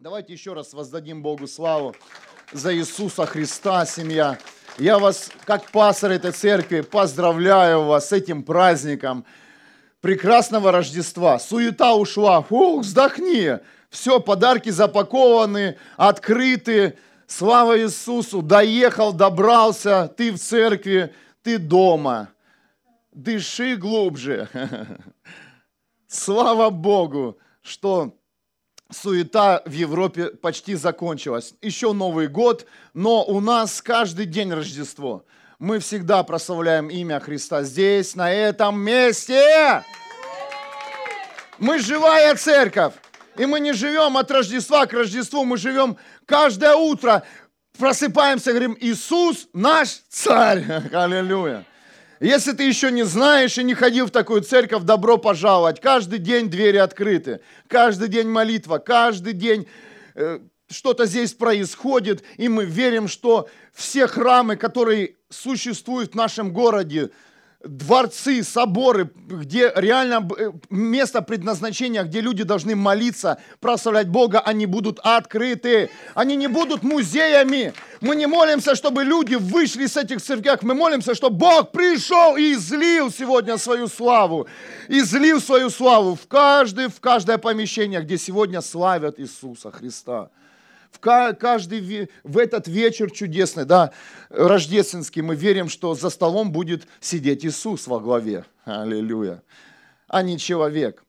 Давайте еще раз воздадим Богу славу за Иисуса Христа, семья. Я вас, как пастор этой церкви, поздравляю вас с этим праздником прекрасного Рождества. Суета ушла. Фух, вздохни. Все, подарки запакованы, открыты. Слава Иисусу. Доехал, добрался. Ты в церкви, ты дома. Дыши глубже. Слава Богу, что суета в Европе почти закончилась. Еще Новый год, но у нас каждый день Рождество. Мы всегда прославляем имя Христа здесь, на этом месте. Мы живая церковь. И мы не живем от Рождества к Рождеству, мы живем каждое утро, просыпаемся, говорим, Иисус наш царь. Аллилуйя. Если ты еще не знаешь и не ходил в такую церковь, добро пожаловать. Каждый день двери открыты, каждый день молитва, каждый день э, что-то здесь происходит, и мы верим, что все храмы, которые существуют в нашем городе, дворцы, соборы, где реально э, место предназначения, где люди должны молиться, прославлять Бога, они будут открыты. Они не будут музеями. Мы не молимся, чтобы люди вышли с этих церквей. Мы молимся, чтобы Бог пришел и излил сегодня свою славу. Излил свою славу в каждое, в каждое помещение, где сегодня славят Иисуса Христа каждый в этот вечер чудесный, да, рождественский, мы верим, что за столом будет сидеть Иисус во главе. Аллилуйя. А не человек.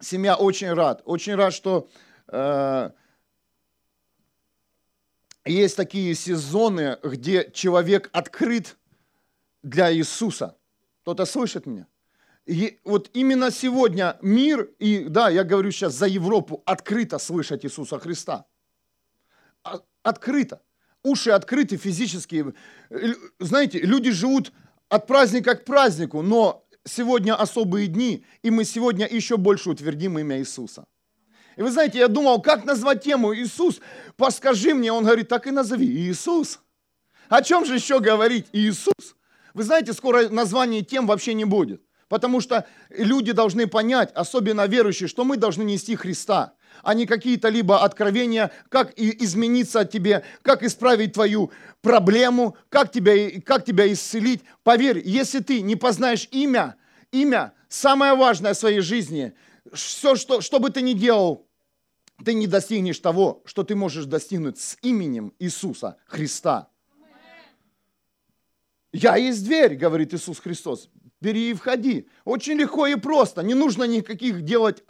Семья очень рад. Очень рад, что э, есть такие сезоны, где человек открыт для Иисуса. Кто-то слышит меня? И вот именно сегодня мир, и да, я говорю сейчас за Европу, открыто слышать Иисуса Христа открыто. Уши открыты физические. Знаете, люди живут от праздника к празднику, но сегодня особые дни, и мы сегодня еще больше утвердим имя Иисуса. И вы знаете, я думал, как назвать тему Иисус? Подскажи мне. Он говорит, так и назови. Иисус. О чем же еще говорить? Иисус. Вы знаете, скоро название тем вообще не будет. Потому что люди должны понять, особенно верующие, что мы должны нести Христа а не какие-то либо откровения, как измениться от тебе, как исправить твою проблему, как тебя, как тебя исцелить. Поверь, если ты не познаешь имя, имя самое важное в своей жизни, все, что, что бы ты ни делал, ты не достигнешь того, что ты можешь достигнуть с именем Иисуса Христа. Я есть дверь, говорит Иисус Христос. Бери и входи. Очень легко и просто. Не нужно никаких делать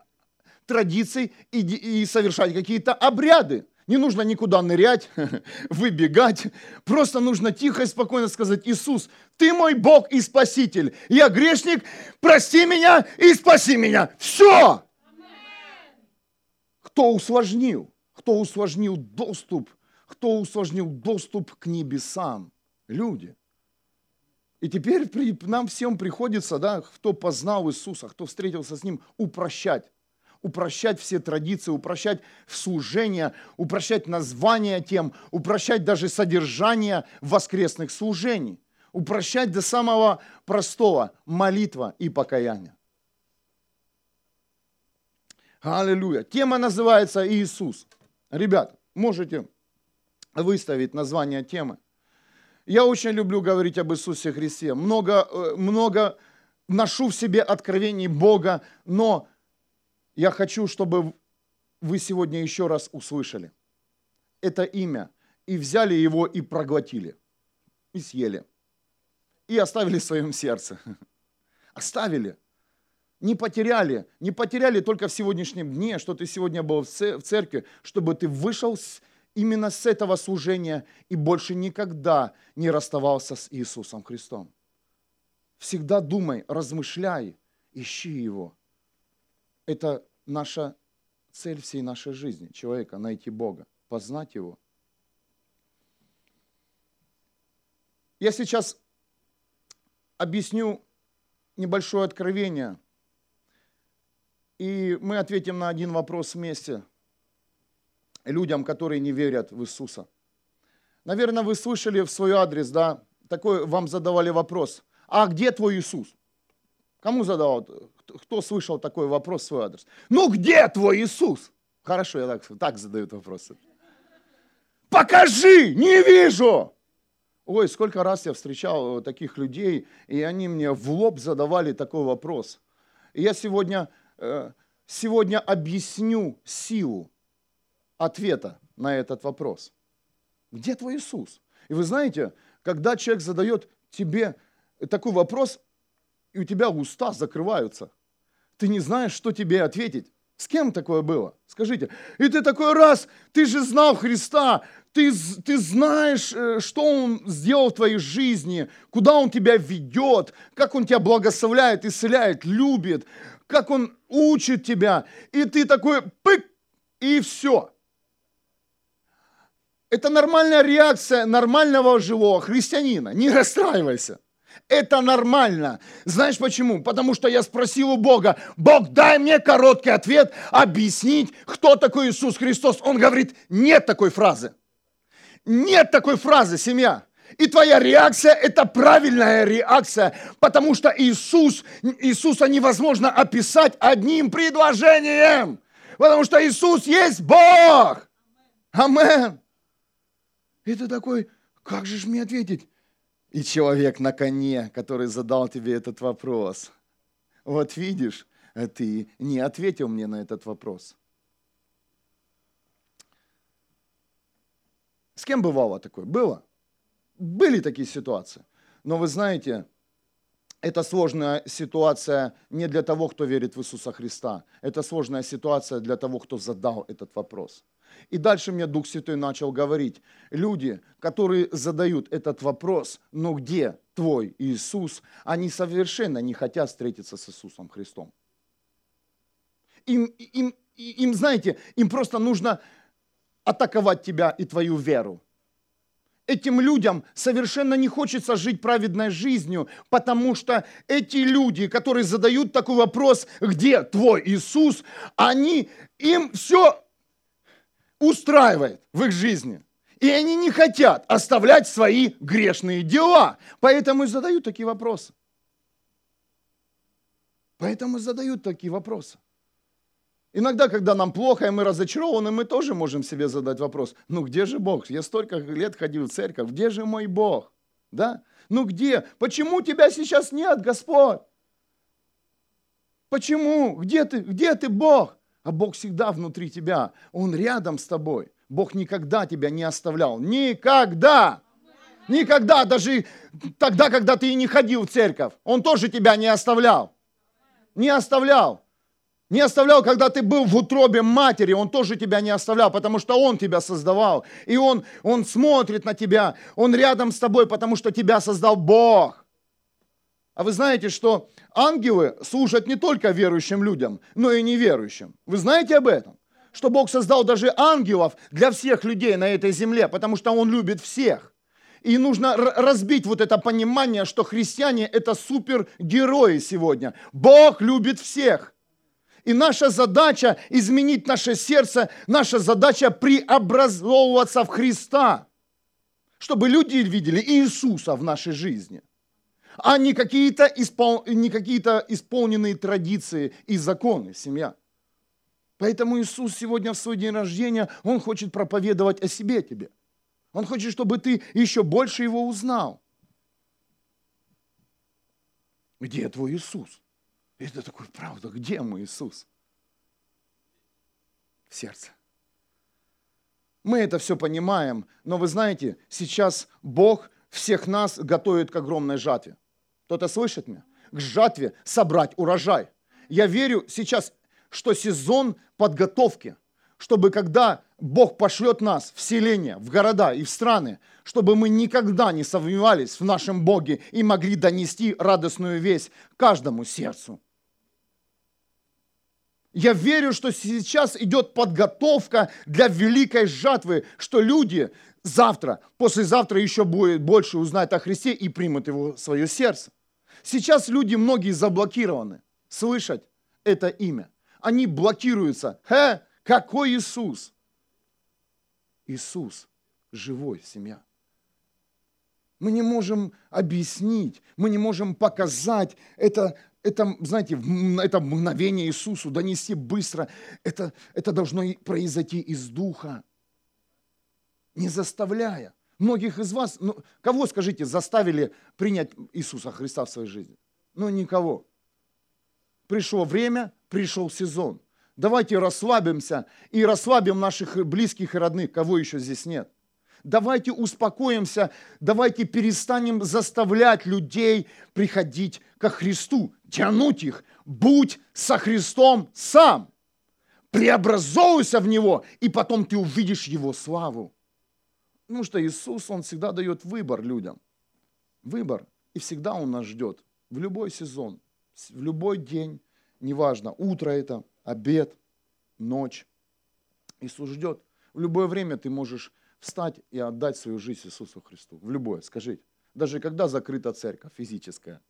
традиций и, и совершать какие-то обряды. Не нужно никуда нырять, выбегать. Просто нужно тихо и спокойно сказать, Иисус, ты мой Бог и Спаситель. Я грешник, прости меня и спаси меня. Все. Кто усложнил? Кто усложнил доступ? Кто усложнил доступ к небесам? Люди. И теперь нам всем приходится, да, кто познал Иисуса, кто встретился с Ним, упрощать упрощать все традиции, упрощать служение, упрощать названия тем, упрощать даже содержание воскресных служений, упрощать до самого простого – молитва и покаяние. Аллилуйя. Тема называется Иисус. Ребят, можете выставить название темы. Я очень люблю говорить об Иисусе Христе. Много, э, много ношу в себе откровений Бога, но я хочу, чтобы вы сегодня еще раз услышали это имя и взяли его и проглотили, и съели, и оставили в своем сердце. Оставили. Не потеряли, не потеряли только в сегодняшнем дне, что ты сегодня был в церкви, чтобы ты вышел именно с этого служения и больше никогда не расставался с Иисусом Христом. Всегда думай, размышляй, ищи Его – это наша цель всей нашей жизни, человека, найти Бога, познать Его. Я сейчас объясню небольшое откровение, и мы ответим на один вопрос вместе людям, которые не верят в Иисуса. Наверное, вы слышали в свой адрес, да, такой вам задавали вопрос, а где твой Иисус? Кому задавал? Кто слышал такой вопрос в свой адрес? Ну где твой Иисус? Хорошо, я так, так задаю вопросы. Покажи, не вижу. Ой, сколько раз я встречал таких людей, и они мне в лоб задавали такой вопрос. Я сегодня, э, сегодня объясню силу ответа на этот вопрос. Где твой Иисус? И вы знаете, когда человек задает тебе такой вопрос, и у тебя уста закрываются, ты не знаешь, что тебе ответить. С кем такое было? Скажите. И ты такой раз, ты же знал Христа, ты, ты знаешь, э, что Он сделал в твоей жизни, куда Он тебя ведет, как Он тебя благословляет, исцеляет, любит, как Он учит тебя. И ты такой пык, и все. Это нормальная реакция нормального живого христианина. Не расстраивайся. Это нормально. Знаешь почему? Потому что я спросил у Бога, Бог, дай мне короткий ответ, объяснить, кто такой Иисус Христос. Он говорит, нет такой фразы. Нет такой фразы, семья. И твоя реакция – это правильная реакция, потому что Иисус, Иисуса невозможно описать одним предложением, потому что Иисус есть Бог. Амен. И ты такой, как же мне ответить? И человек на коне, который задал тебе этот вопрос. Вот видишь, ты не ответил мне на этот вопрос. С кем бывало такое? Было. Были такие ситуации. Но вы знаете, это сложная ситуация не для того, кто верит в Иисуса Христа. Это сложная ситуация для того, кто задал этот вопрос. И дальше мне Дух Святой начал говорить. Люди, которые задают этот вопрос, но где твой Иисус, они совершенно не хотят встретиться с Иисусом Христом. Им, им, им, знаете, им просто нужно атаковать тебя и твою веру. Этим людям совершенно не хочется жить праведной жизнью, потому что эти люди, которые задают такой вопрос, где твой Иисус, они, им все устраивает в их жизни. И они не хотят оставлять свои грешные дела. Поэтому и задают такие вопросы. Поэтому задают такие вопросы. Иногда, когда нам плохо, и мы разочарованы, мы тоже можем себе задать вопрос, ну где же Бог? Я столько лет ходил в церковь, где же мой Бог? Да? Ну где? Почему тебя сейчас нет, Господь? Почему? Где ты? Где ты, Бог? А Бог всегда внутри тебя. Он рядом с тобой. Бог никогда тебя не оставлял. Никогда! Никогда, даже тогда, когда ты и не ходил в церковь, Он тоже тебя не оставлял. Не оставлял. Не оставлял, когда ты был в утробе матери, Он тоже тебя не оставлял, потому что Он тебя создавал. И Он, он смотрит на тебя, Он рядом с тобой, потому что тебя создал Бог. А вы знаете, что ангелы служат не только верующим людям, но и неверующим. Вы знаете об этом? Что Бог создал даже ангелов для всех людей на этой земле, потому что Он любит всех. И нужно разбить вот это понимание, что христиане – это супергерои сегодня. Бог любит всех. И наша задача – изменить наше сердце, наша задача – преобразовываться в Христа, чтобы люди видели Иисуса в нашей жизни – а не какие-то, испол... не какие-то исполненные традиции и законы, семья. Поэтому Иисус сегодня в свой день рождения, Он хочет проповедовать о себе тебе. Он хочет, чтобы ты еще больше Его узнал. Где твой Иисус? Это такой, правда, где мой Иисус? В сердце. Мы это все понимаем, но вы знаете, сейчас Бог всех нас готовит к огромной жатве. Кто-то слышит меня? К жатве собрать урожай. Я верю сейчас, что сезон подготовки, чтобы когда Бог пошлет нас в селение, в города и в страны, чтобы мы никогда не сомневались в нашем Боге и могли донести радостную весть каждому сердцу. Я верю, что сейчас идет подготовка для великой жатвы, что люди завтра, послезавтра еще будет больше узнать о Христе и примут его в свое сердце. Сейчас люди многие заблокированы слышать это имя. Они блокируются. Хе, какой Иисус? Иисус живой семья. Мы не можем объяснить, мы не можем показать это это, знаете, это мгновение Иисусу донести быстро, это, это должно произойти из Духа, не заставляя. Многих из вас, ну, кого, скажите, заставили принять Иисуса Христа в своей жизни? Ну, никого. Пришло время, пришел сезон. Давайте расслабимся и расслабим наших близких и родных, кого еще здесь нет. Давайте успокоимся, давайте перестанем заставлять людей приходить ко Христу, тянуть их. Будь со Христом сам. Преобразовывайся в Него, и потом ты увидишь Его славу. Потому что Иисус, Он всегда дает выбор людям. Выбор. И всегда Он нас ждет. В любой сезон, в любой день, неважно, утро это, обед, ночь. Иисус ждет. В любое время ты можешь встать и отдать свою жизнь Иисусу Христу. В любое, скажите. Даже когда закрыта церковь физическая.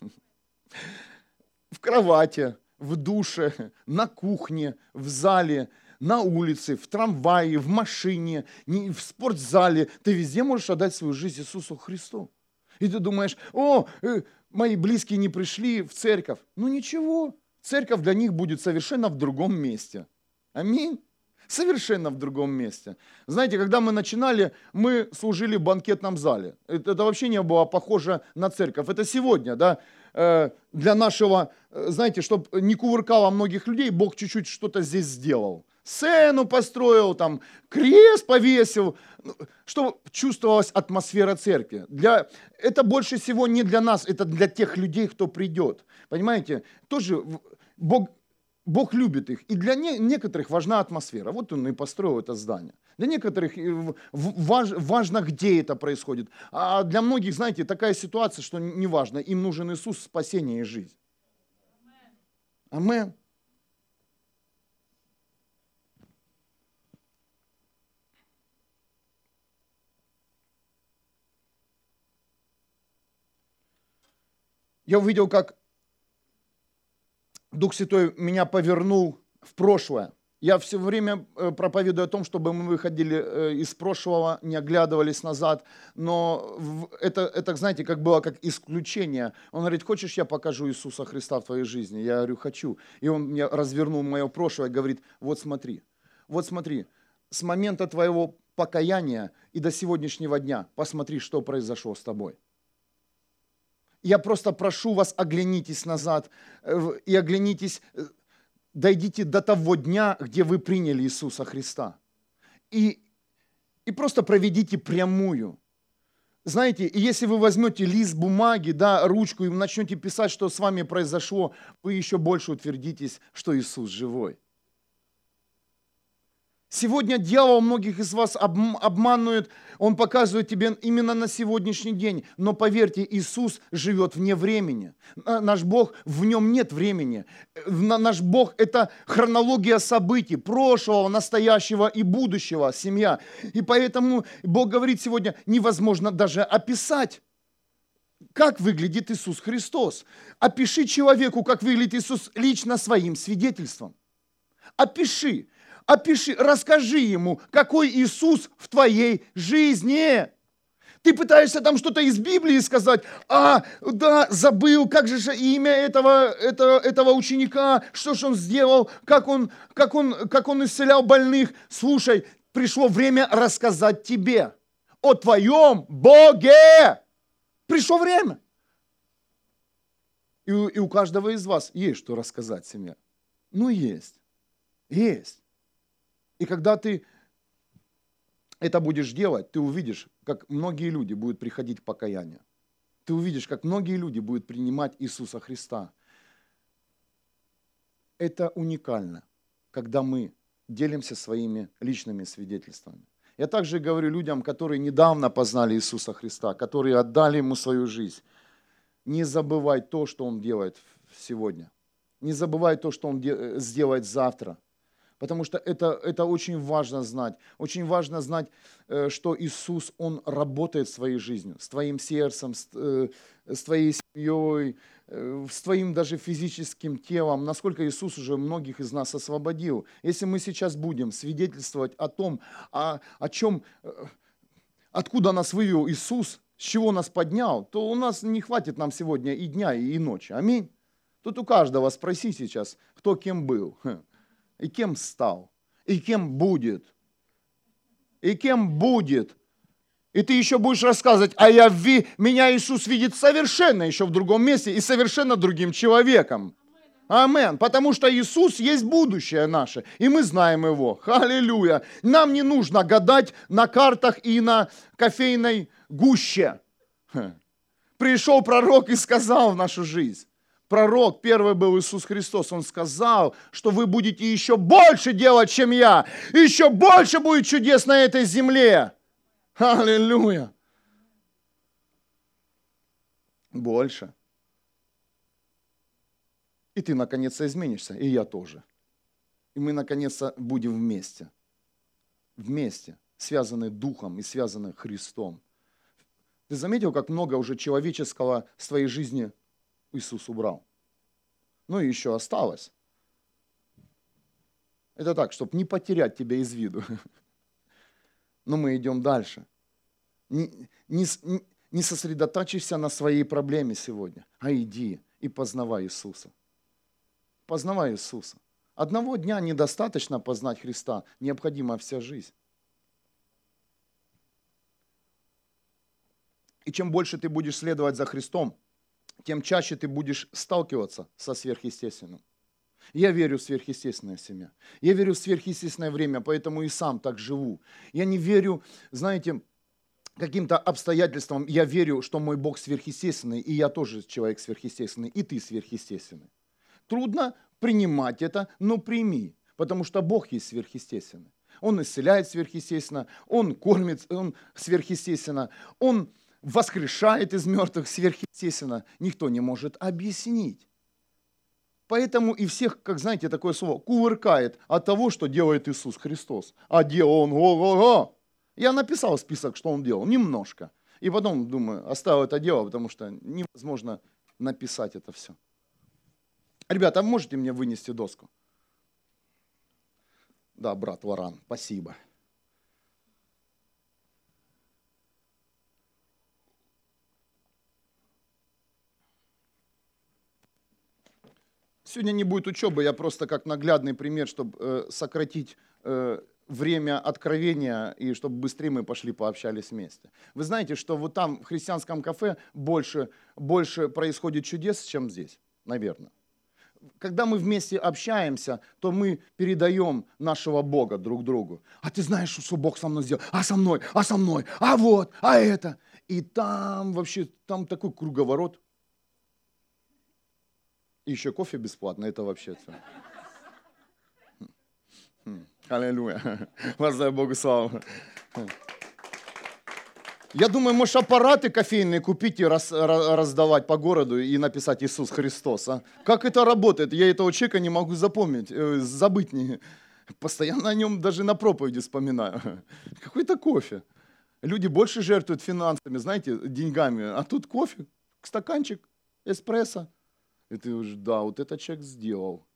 В кровати, в душе, на кухне, в зале, на улице, в трамвае, в машине, в спортзале. Ты везде можешь отдать свою жизнь Иисусу Христу. И ты думаешь, о, э, мои близкие не пришли в церковь. Ну ничего, церковь для них будет совершенно в другом месте. Аминь. Совершенно в другом месте. Знаете, когда мы начинали, мы служили в банкетном зале. Это, это вообще не было похоже на церковь. Это сегодня, да, э, для нашего, э, знаете, чтобы не кувыркало многих людей, Бог чуть-чуть что-то здесь сделал. Сцену построил, там, крест повесил, ну, чтобы чувствовалась атмосфера церкви. Для, это больше всего не для нас, это для тех людей, кто придет. Понимаете, тоже Бог, Бог любит их. И для не, некоторых важна атмосфера. Вот он и построил это здание. Для некоторых э, важ, важно, где это происходит. А для многих, знаете, такая ситуация, что не важно. Им нужен Иисус, спасение и жизнь. Амен. Я увидел, как Дух Святой меня повернул в прошлое. Я все время э, проповедую о том, чтобы мы выходили э, из прошлого, не оглядывались назад, но это, это, знаете, как было как исключение. Он говорит, хочешь, я покажу Иисуса Христа в твоей жизни? Я говорю, хочу. И он мне развернул мое прошлое и говорит, вот смотри, вот смотри, с момента твоего покаяния и до сегодняшнего дня посмотри, что произошло с тобой. Я просто прошу вас, оглянитесь назад э, и оглянитесь, э, дойдите до того дня, где вы приняли Иисуса Христа. И, и просто проведите прямую. Знаете, и если вы возьмете лист бумаги, да, ручку и начнете писать, что с вами произошло, вы еще больше утвердитесь, что Иисус живой. Сегодня дьявол многих из вас обманывает, он показывает тебе именно на сегодняшний день. Но поверьте, Иисус живет вне времени. Наш Бог, в нем нет времени. Наш Бог – это хронология событий, прошлого, настоящего и будущего, семья. И поэтому Бог говорит сегодня, невозможно даже описать как выглядит Иисус Христос. Опиши человеку, как выглядит Иисус лично своим свидетельством. Опиши опиши, расскажи ему, какой Иисус в твоей жизни. Ты пытаешься там что-то из Библии сказать, а, да, забыл, как же имя этого, этого, этого ученика, что же он сделал, как он, как, он, как он исцелял больных. Слушай, пришло время рассказать тебе о твоем Боге. Пришло время. И, и у каждого из вас есть что рассказать семья. Ну, есть. Есть. И когда ты это будешь делать, ты увидишь, как многие люди будут приходить к покаянию. Ты увидишь, как многие люди будут принимать Иисуса Христа. Это уникально, когда мы делимся своими личными свидетельствами. Я также говорю людям, которые недавно познали Иисуса Христа, которые отдали Ему свою жизнь. Не забывай то, что Он делает сегодня. Не забывай то, что Он сделает завтра – Потому что это, это очень важно знать. Очень важно знать, э, что Иисус, Он работает своей жизнью, с твоим сердцем, с, э, с твоей семьей, э, с твоим даже физическим телом. Насколько Иисус уже многих из нас освободил. Если мы сейчас будем свидетельствовать о том, о, о чем, откуда нас вывел Иисус, с чего нас поднял, то у нас не хватит нам сегодня и дня, и ночи. Аминь. Тут у каждого спроси сейчас, кто кем был, и кем стал, и кем будет. И кем будет. И ты еще будешь рассказывать, а я ви, меня Иисус видит совершенно еще в другом месте и совершенно другим человеком. Амен. Потому что Иисус есть будущее наше, и мы знаем Его. Аллилуйя. Нам не нужно гадать на картах и на кофейной гуще. Пришел пророк и сказал в нашу жизнь. Пророк, первый был Иисус Христос, он сказал, что вы будете еще больше делать, чем я. Еще больше будет чудес на этой земле. Аллилуйя. Больше. И ты наконец-то изменишься, и я тоже. И мы наконец-то будем вместе. Вместе, связаны Духом и связаны Христом. Ты заметил, как много уже человеческого в твоей жизни Иисус убрал? Ну и еще осталось. Это так, чтобы не потерять тебя из виду. Но мы идем дальше. Не, не, не сосредотачивайся на своей проблеме сегодня, а иди и познавай Иисуса познавай Иисуса. Одного дня недостаточно познать Христа, необходима вся жизнь. И чем больше ты будешь следовать за Христом, тем чаще ты будешь сталкиваться со сверхъестественным. Я верю в сверхъестественное семя. Я верю в сверхъестественное время, поэтому и сам так живу. Я не верю, знаете, каким-то обстоятельствам. Я верю, что мой Бог сверхъестественный, и я тоже человек сверхъестественный, и ты сверхъестественный. Трудно принимать это, но прими, потому что Бог есть сверхъестественный. Он исцеляет сверхъестественно, Он кормит он сверхъестественно, Он воскрешает из мертвых сверхъестественно. Никто не может объяснить. Поэтому и всех, как знаете, такое слово, кувыркает от того, что делает Иисус Христос. А делал Он, ого-го. Я написал список, что Он делал, немножко. И потом, думаю, оставил это дело, потому что невозможно написать это все. Ребята, а можете мне вынести доску? Да, брат Варан, спасибо. Сегодня не будет учебы, я просто как наглядный пример, чтобы э, сократить э, время откровения и чтобы быстрее мы пошли пообщались вместе. Вы знаете, что вот там в христианском кафе больше, больше происходит чудес, чем здесь, наверное когда мы вместе общаемся, то мы передаем нашего Бога друг другу. А ты знаешь, что Бог со мной сделал? А со мной? А со мной? А вот? А это? И там вообще, там такой круговорот. И еще кофе бесплатно, это вообще все. Хм. Хм. Аллилуйя. Воздай Богу славу. Я думаю, может, аппараты кофейные купить и раз, раздавать по городу и написать Иисус Христос. А? Как это работает? Я этого человека не могу запомнить, э, забыть. Не. Постоянно о нем даже на проповеди вспоминаю. Какой-то кофе. Люди больше жертвуют финансами, знаете, деньгами. А тут кофе, стаканчик, эспрессо. И ты уже, да, вот этот человек сделал.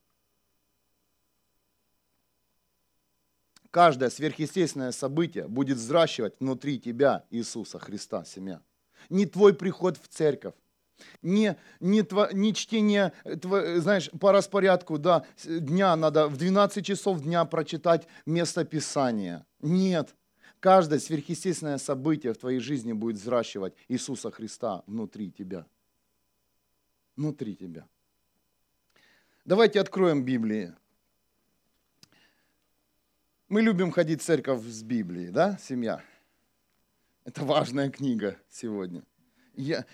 каждое сверхъестественное событие будет взращивать внутри тебя Иисуса Христа, семья. Не твой приход в церковь, не, не, тво, не чтение, тво, знаешь, по распорядку, да, дня надо в 12 часов дня прочитать место Писания. Нет. Каждое сверхъестественное событие в твоей жизни будет взращивать Иисуса Христа внутри тебя. Внутри тебя. Давайте откроем Библию. Мы любим ходить в церковь с Библией, да, семья? Это важная книга сегодня. Я,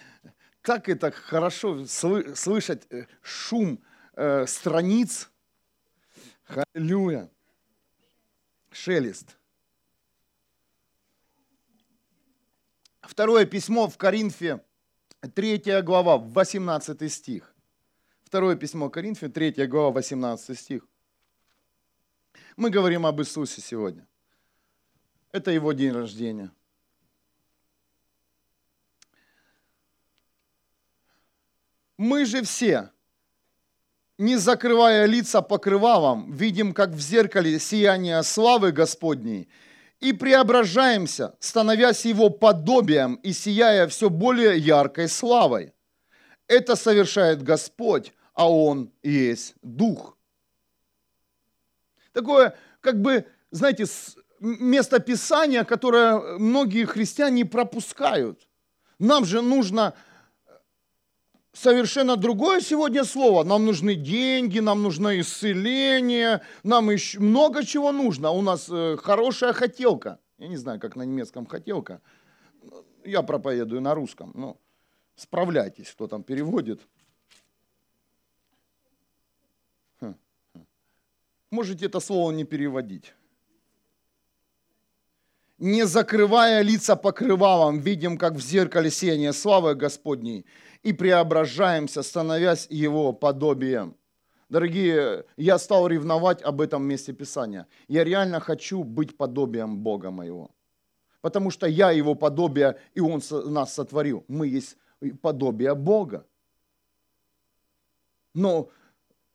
так это хорошо слышать э, шум э, страниц. Халилюя. Шелест. Второе письмо в Коринфе, третья глава, 18 стих. Второе письмо Коринфе, третья глава, 18 стих. Мы говорим об Иисусе сегодня. Это его день рождения. Мы же все, не закрывая лица покрывалом, видим, как в зеркале сияние славы Господней, и преображаемся, становясь Его подобием и сияя все более яркой славой. Это совершает Господь, а Он есть Дух. Такое, как бы, знаете, место Писания, которое многие христиане пропускают. Нам же нужно совершенно другое сегодня слово. Нам нужны деньги, нам нужно исцеление, нам еще много чего нужно. У нас э, хорошая хотелка. Я не знаю, как на немецком хотелка. Я проповедую на русском. Ну, справляйтесь, кто там переводит. Хм, хм. Можете это слово не переводить не закрывая лица покрывалом, видим, как в зеркале сияние славы Господней, и преображаемся, становясь Его подобием. Дорогие, я стал ревновать об этом месте Писания. Я реально хочу быть подобием Бога моего. Потому что я Его подобие, и Он нас сотворил. Мы есть подобие Бога. Но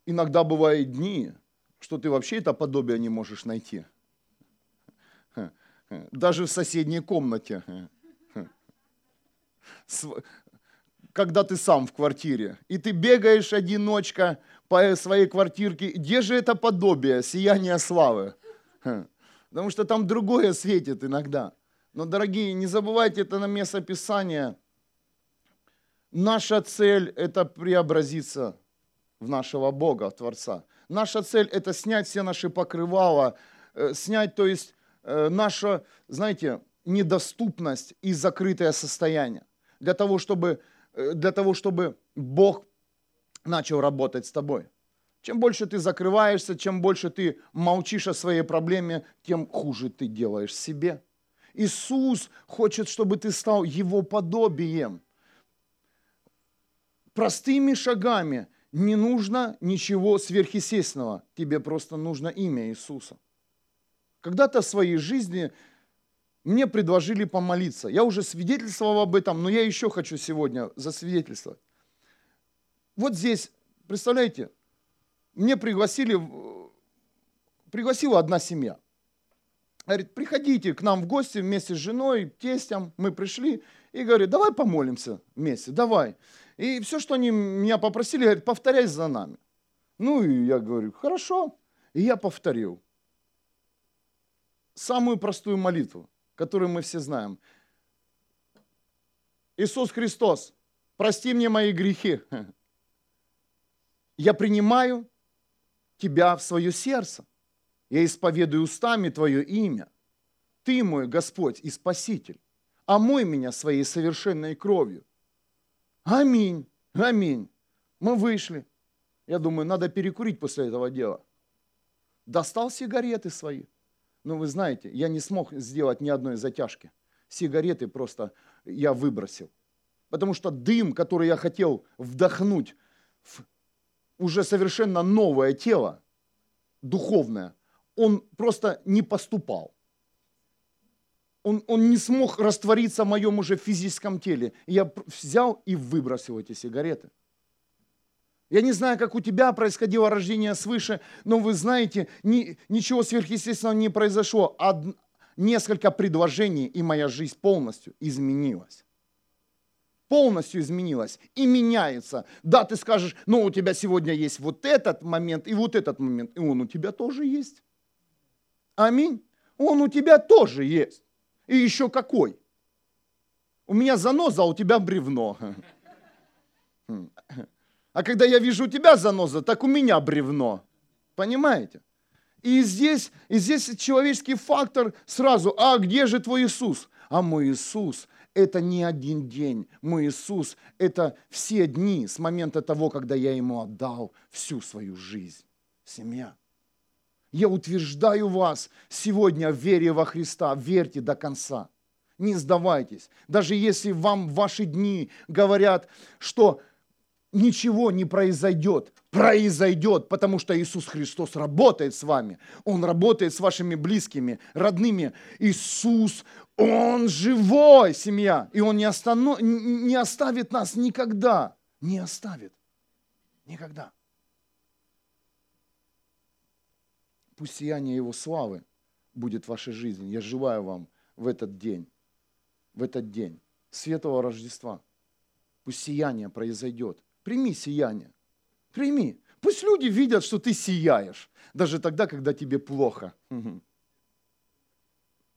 иногда бывают дни, что ты вообще это подобие не можешь найти – даже в соседней комнате. Когда ты сам в квартире, и ты бегаешь одиночка по своей квартирке, где же это подобие, сияние славы? Потому что там другое светит иногда. Но, дорогие, не забывайте это на место Писания. Наша цель – это преобразиться в нашего Бога, в Творца. Наша цель – это снять все наши покрывала, э, снять, то есть Э, наша, знаете, недоступность и закрытое состояние. Для того, чтобы, для того, чтобы Бог начал работать с тобой. Чем больше ты закрываешься, чем больше ты молчишь о своей проблеме, тем хуже ты делаешь себе. Иисус хочет, чтобы ты стал Его подобием. Простыми шагами не нужно ничего сверхъестественного. Тебе просто нужно имя Иисуса. Когда-то в своей жизни мне предложили помолиться. Я уже свидетельствовал об этом, но я еще хочу сегодня засвидетельствовать. Вот здесь, представляете, мне пригласили, пригласила одна семья. Говорит, приходите к нам в гости вместе с женой, тестем. Мы пришли и говорит, давай помолимся вместе, давай. И все, что они меня попросили, говорит, повторяй за нами. Ну и я говорю, хорошо. И я повторил самую простую молитву, которую мы все знаем. Иисус Христос, прости мне мои грехи. Я принимаю Тебя в свое сердце. Я исповедую устами Твое имя. Ты мой Господь и Спаситель. Омой меня своей совершенной кровью. Аминь, аминь. Мы вышли. Я думаю, надо перекурить после этого дела. Достал сигареты свои. Но вы знаете, я не смог сделать ни одной затяжки. Сигареты просто я выбросил. Потому что дым, который я хотел вдохнуть в уже совершенно новое тело, духовное, он просто не поступал. Он, он не смог раствориться в моем уже физическом теле. Я взял и выбросил эти сигареты. Я не знаю, как у тебя происходило рождение свыше, но вы знаете, ни, ничего сверхъестественного не произошло. Од, несколько предложений, и моя жизнь полностью изменилась. Полностью изменилась и меняется. Да, ты скажешь, ну у тебя сегодня есть вот этот момент и вот этот момент, и он у тебя тоже есть. Аминь. Он у тебя тоже есть. И еще какой? У меня заноза, а у тебя бревно. А когда я вижу у тебя заноза, так у меня бревно. Понимаете? И здесь, и здесь человеческий фактор сразу, а где же твой Иисус? А мой Иисус – это не один день. Мой Иисус – это все дни с момента того, когда я Ему отдал всю свою жизнь. Семья. Я утверждаю вас сегодня в вере во Христа. Верьте до конца. Не сдавайтесь. Даже если вам ваши дни говорят, что ничего не произойдет. Произойдет, потому что Иисус Христос работает с вами. Он работает с вашими близкими, родными. Иисус, Он живой, семья. И Он не, останов... не оставит нас никогда. Не оставит. Никогда. Пусть сияние Его славы будет в вашей жизни. Я желаю вам в этот день, в этот день Светлого Рождества. Пусть сияние произойдет – Прими сияние. Прими. Пусть люди видят, что ты сияешь, даже тогда, когда тебе плохо.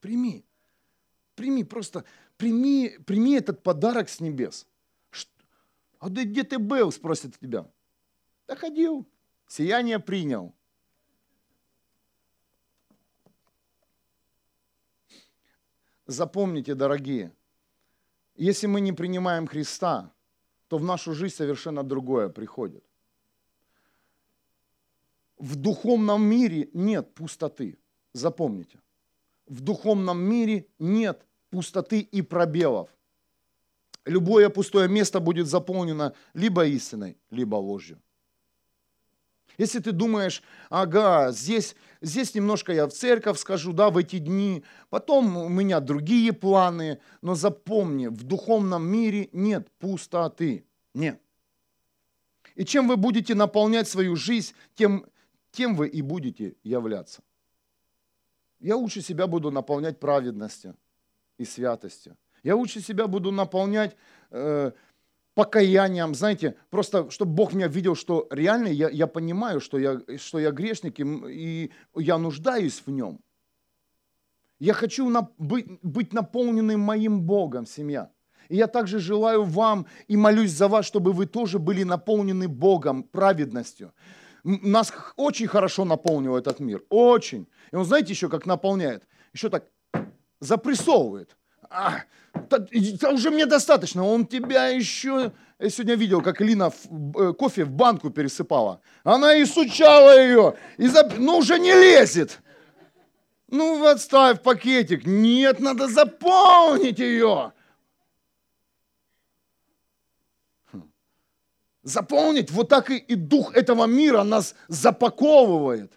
Прими. Прими, просто прими, прими этот подарок с небес. А да где ты был, спросит тебя. Да ходил, сияние принял. Запомните, дорогие, если мы не принимаем Христа, то в нашу жизнь совершенно другое приходит. В духовном мире нет пустоты. Запомните. В духовном мире нет пустоты и пробелов. Любое пустое место будет заполнено либо истиной, либо ложью. Если ты думаешь, ага, здесь, здесь немножко я в церковь скажу, да, в эти дни, потом у меня другие планы, но запомни, в духовном мире нет пустоты, нет. И чем вы будете наполнять свою жизнь, тем, тем вы и будете являться. Я лучше себя буду наполнять праведностью и святостью. Я лучше себя буду наполнять э, покаянием, знаете, просто чтобы Бог меня видел, что реально я, я понимаю, что я, что я грешник, и, и я нуждаюсь в нем. Я хочу на, быть, быть наполненным моим Богом, семья. И я также желаю вам и молюсь за вас, чтобы вы тоже были наполнены Богом, праведностью. Нас очень хорошо наполнил этот мир, очень. И он знаете еще, как наполняет? Еще так запрессовывает. А, это уже мне достаточно, он тебя еще... Я сегодня видел, как Лина э, кофе в банку пересыпала. Она и сучала ее, и зап... ну уже не лезет. Ну, отставь пакетик. Нет, надо заполнить ее. Хм. Заполнить, вот так и, и дух этого мира нас запаковывает.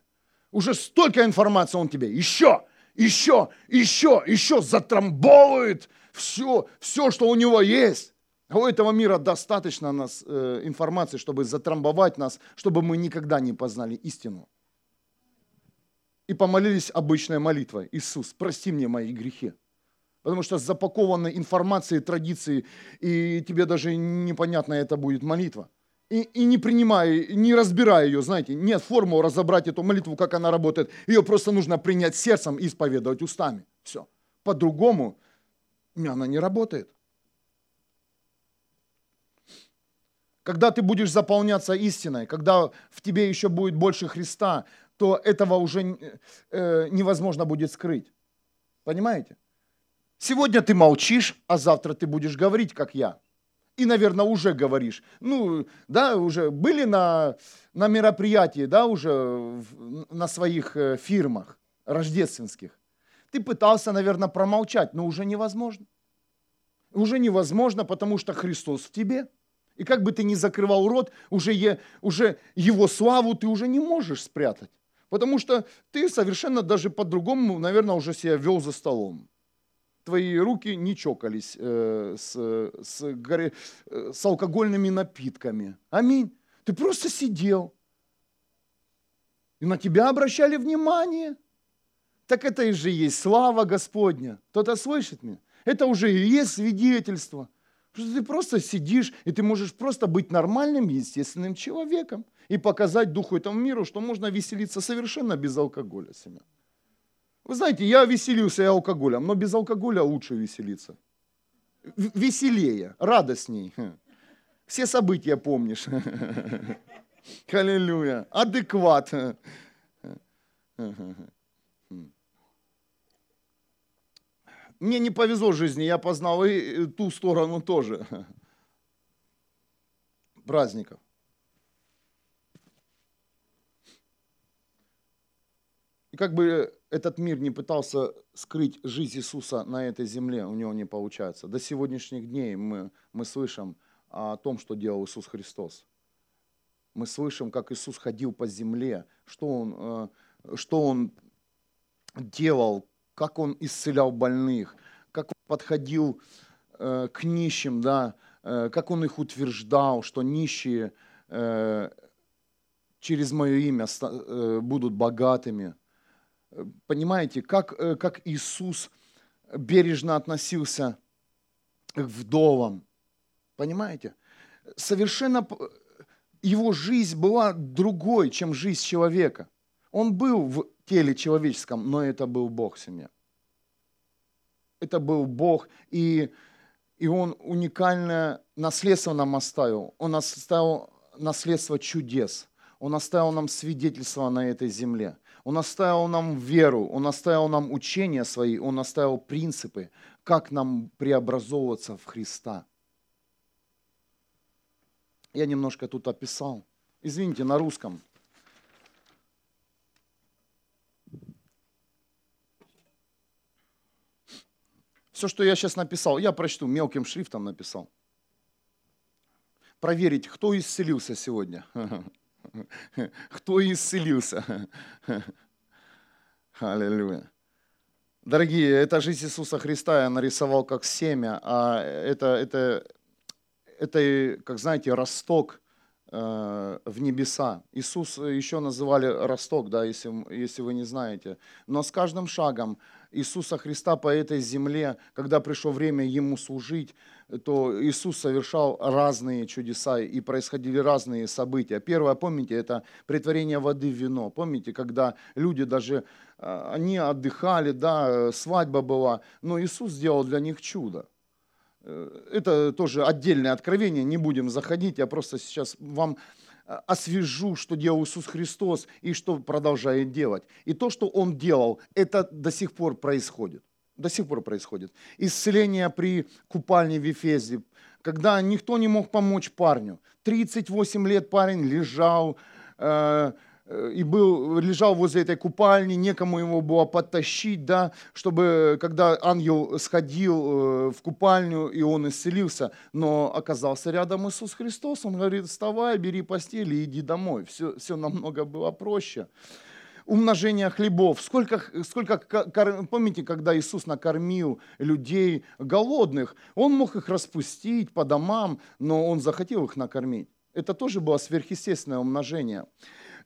Уже столько информации он тебе. Еще, еще, еще, еще затрамбовывает все, все, что у него есть. А у этого мира достаточно нас, э, информации, чтобы затрамбовать нас, чтобы мы никогда не познали истину. И помолились обычной молитвой. Иисус, прости мне мои грехи. Потому что запакованы информацией, традицией, и тебе даже непонятно это будет молитва. И, и не принимая, не разбирая ее, знаете, нет формулы разобрать эту молитву, как она работает. Ее просто нужно принять сердцем и исповедовать устами. Все. По-другому она не работает. Когда ты будешь заполняться истиной, когда в тебе еще будет больше Христа, то этого уже э, невозможно будет скрыть. Понимаете? Сегодня ты молчишь, а завтра ты будешь говорить, как я. И, наверное, уже говоришь. Ну, да, уже были на, на мероприятии, да, уже в, на своих э, фирмах рождественских. Ты пытался, наверное, промолчать, но уже невозможно. Уже невозможно, потому что Христос в тебе. И как бы ты ни закрывал рот, уже, е, уже его славу ты уже не можешь спрятать. Потому что ты совершенно даже по-другому, наверное, уже себя вел за столом. Твои руки не чокались э, с, с, горе, э, с алкогольными напитками. Аминь. Ты просто сидел. И на тебя обращали внимание. Так это и же есть слава Господня. Кто-то слышит меня? Это уже и есть свидетельство. Что ты просто сидишь, и ты можешь просто быть нормальным, естественным человеком и показать духу этому миру, что можно веселиться совершенно без алкоголя. Семен. Вы знаете, я веселился и алкоголем, но без алкоголя лучше веселиться. Веселее, радостней. Все события помнишь. Аллилуйя. Адекват. Мне не повезло в жизни, я познал и ту сторону тоже праздников. И как бы этот мир не пытался скрыть жизнь Иисуса на этой земле, у него не получается. До сегодняшних дней мы, мы слышим о том, что делал Иисус Христос. Мы слышим, как Иисус ходил по земле, что Он, э, что он делал, как он исцелял больных, как он подходил э, к нищим, да, э, как он их утверждал, что нищие э, через мое имя будут богатыми. Понимаете, как, как Иисус бережно относился к вдовам. Понимаете? Совершенно его жизнь была другой, чем жизнь человека. Он был в теле человеческом, но это был Бог в семье. Это был Бог, и, и Он уникальное наследство нам оставил. Он оставил наследство чудес. Он оставил нам свидетельство на этой земле. Он оставил нам веру, Он оставил нам учения свои, Он оставил принципы, как нам преобразовываться в Христа. Я немножко тут описал. Извините, на русском. Все, что я сейчас написал, я прочту, мелким шрифтом написал. Проверить, кто исцелился сегодня. Кто исцелился? Аллилуйя. Дорогие, это жизнь Иисуса Христа я нарисовал как семя, а это, это, это как знаете, росток э, в небеса. Иисус еще называли росток, да, если, если вы не знаете. Но с каждым шагом Иисуса Христа по этой земле, когда пришло время Ему служить, то Иисус совершал разные чудеса и происходили разные события. Первое, помните, это притворение воды в вино. Помните, когда люди даже, а, они отдыхали, да, свадьба была, но Иисус сделал для них чудо. Э, это тоже отдельное откровение, не будем заходить, я просто сейчас вам освежу, что делал Иисус Христос и что продолжает делать. И то, что Он делал, это до сих пор происходит до сих пор происходит. Исцеление при купальне в Ефезе, когда никто не мог помочь парню. 38 лет парень лежал, э, э, и был, лежал возле этой купальни, некому его было подтащить, да, чтобы, когда ангел сходил э, в купальню, и он исцелился, но оказался рядом Иисус Христос, он говорит, вставай, бери постель и иди домой. Все, все намного было проще умножение хлебов. Сколько, сколько, помните, когда Иисус накормил людей голодных, Он мог их распустить по домам, но Он захотел их накормить. Это тоже было сверхъестественное умножение.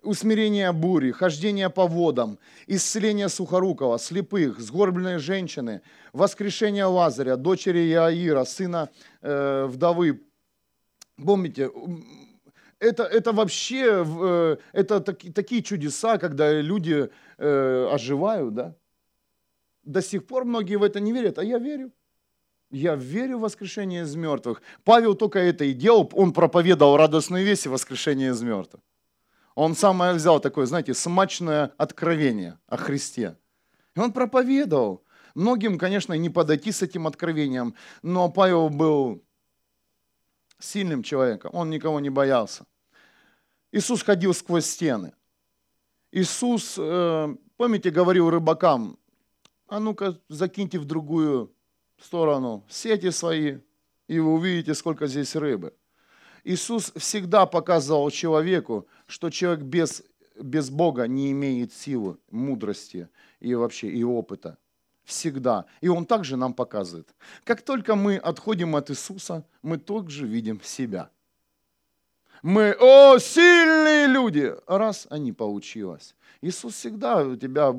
Усмирение бури, хождение по водам, исцеление сухорукого, слепых, сгорбленной женщины, воскрешение Лазаря, дочери Яаира, сына э, вдовы. Помните, это, это вообще, э, это такие чудеса, когда люди э, оживают, да? До сих пор многие в это не верят, а я верю. Я верю в воскрешение из мертвых. Павел только это и делал, он проповедовал радостную весть и воскрешение из мертвых. Он самое взял такое, знаете, смачное откровение о Христе. И он проповедовал. Многим, конечно, не подойти с этим откровением, но Павел был сильным человеком, он никого не боялся. Иисус ходил сквозь стены. Иисус, э, помните, говорил рыбакам, а ну-ка закиньте в другую сторону сети свои, и вы увидите, сколько здесь рыбы. Иисус всегда показывал человеку, что человек без, без Бога не имеет силы, мудрости и вообще и опыта. Всегда. И Он также нам показывает. Как только мы отходим от Иисуса, мы также видим себя – мы, о, сильные люди, раз они получилось. Иисус всегда тебя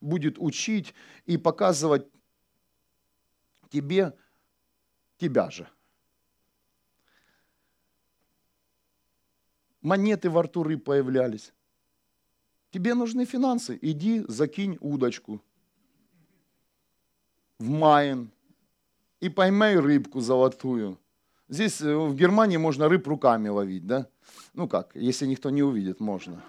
будет учить и показывать тебе тебя же. Монеты во рту рыб появлялись. Тебе нужны финансы, иди закинь удочку в Майен и поймай рыбку золотую. Здесь э, в Германии можно рыб руками ловить, да? Ну как, если никто не увидит, можно.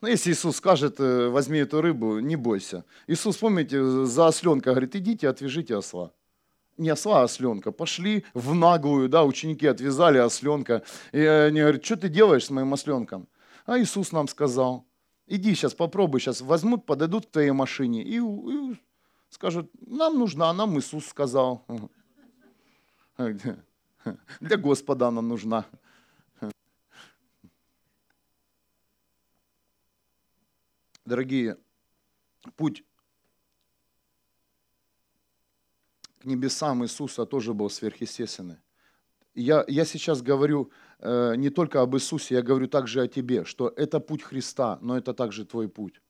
Ну, если Иисус скажет, э, возьми эту рыбу, не бойся. Иисус, помните, за осленка говорит, идите, отвяжите осла. Не осла, а осленка. Пошли в наглую, да, ученики отвязали осленка. И они говорят, что ты делаешь с моим осленком? А Иисус нам сказал, иди сейчас попробуй, сейчас возьмут, подойдут к твоей машине и, и скажут, нам нужна, нам Иисус сказал. Для Господа она нужна. Дорогие, путь к небесам Иисуса тоже был сверхъестественный. Я, я сейчас говорю э, не только об Иисусе, я говорю также о тебе, что это путь Христа, но это также твой путь.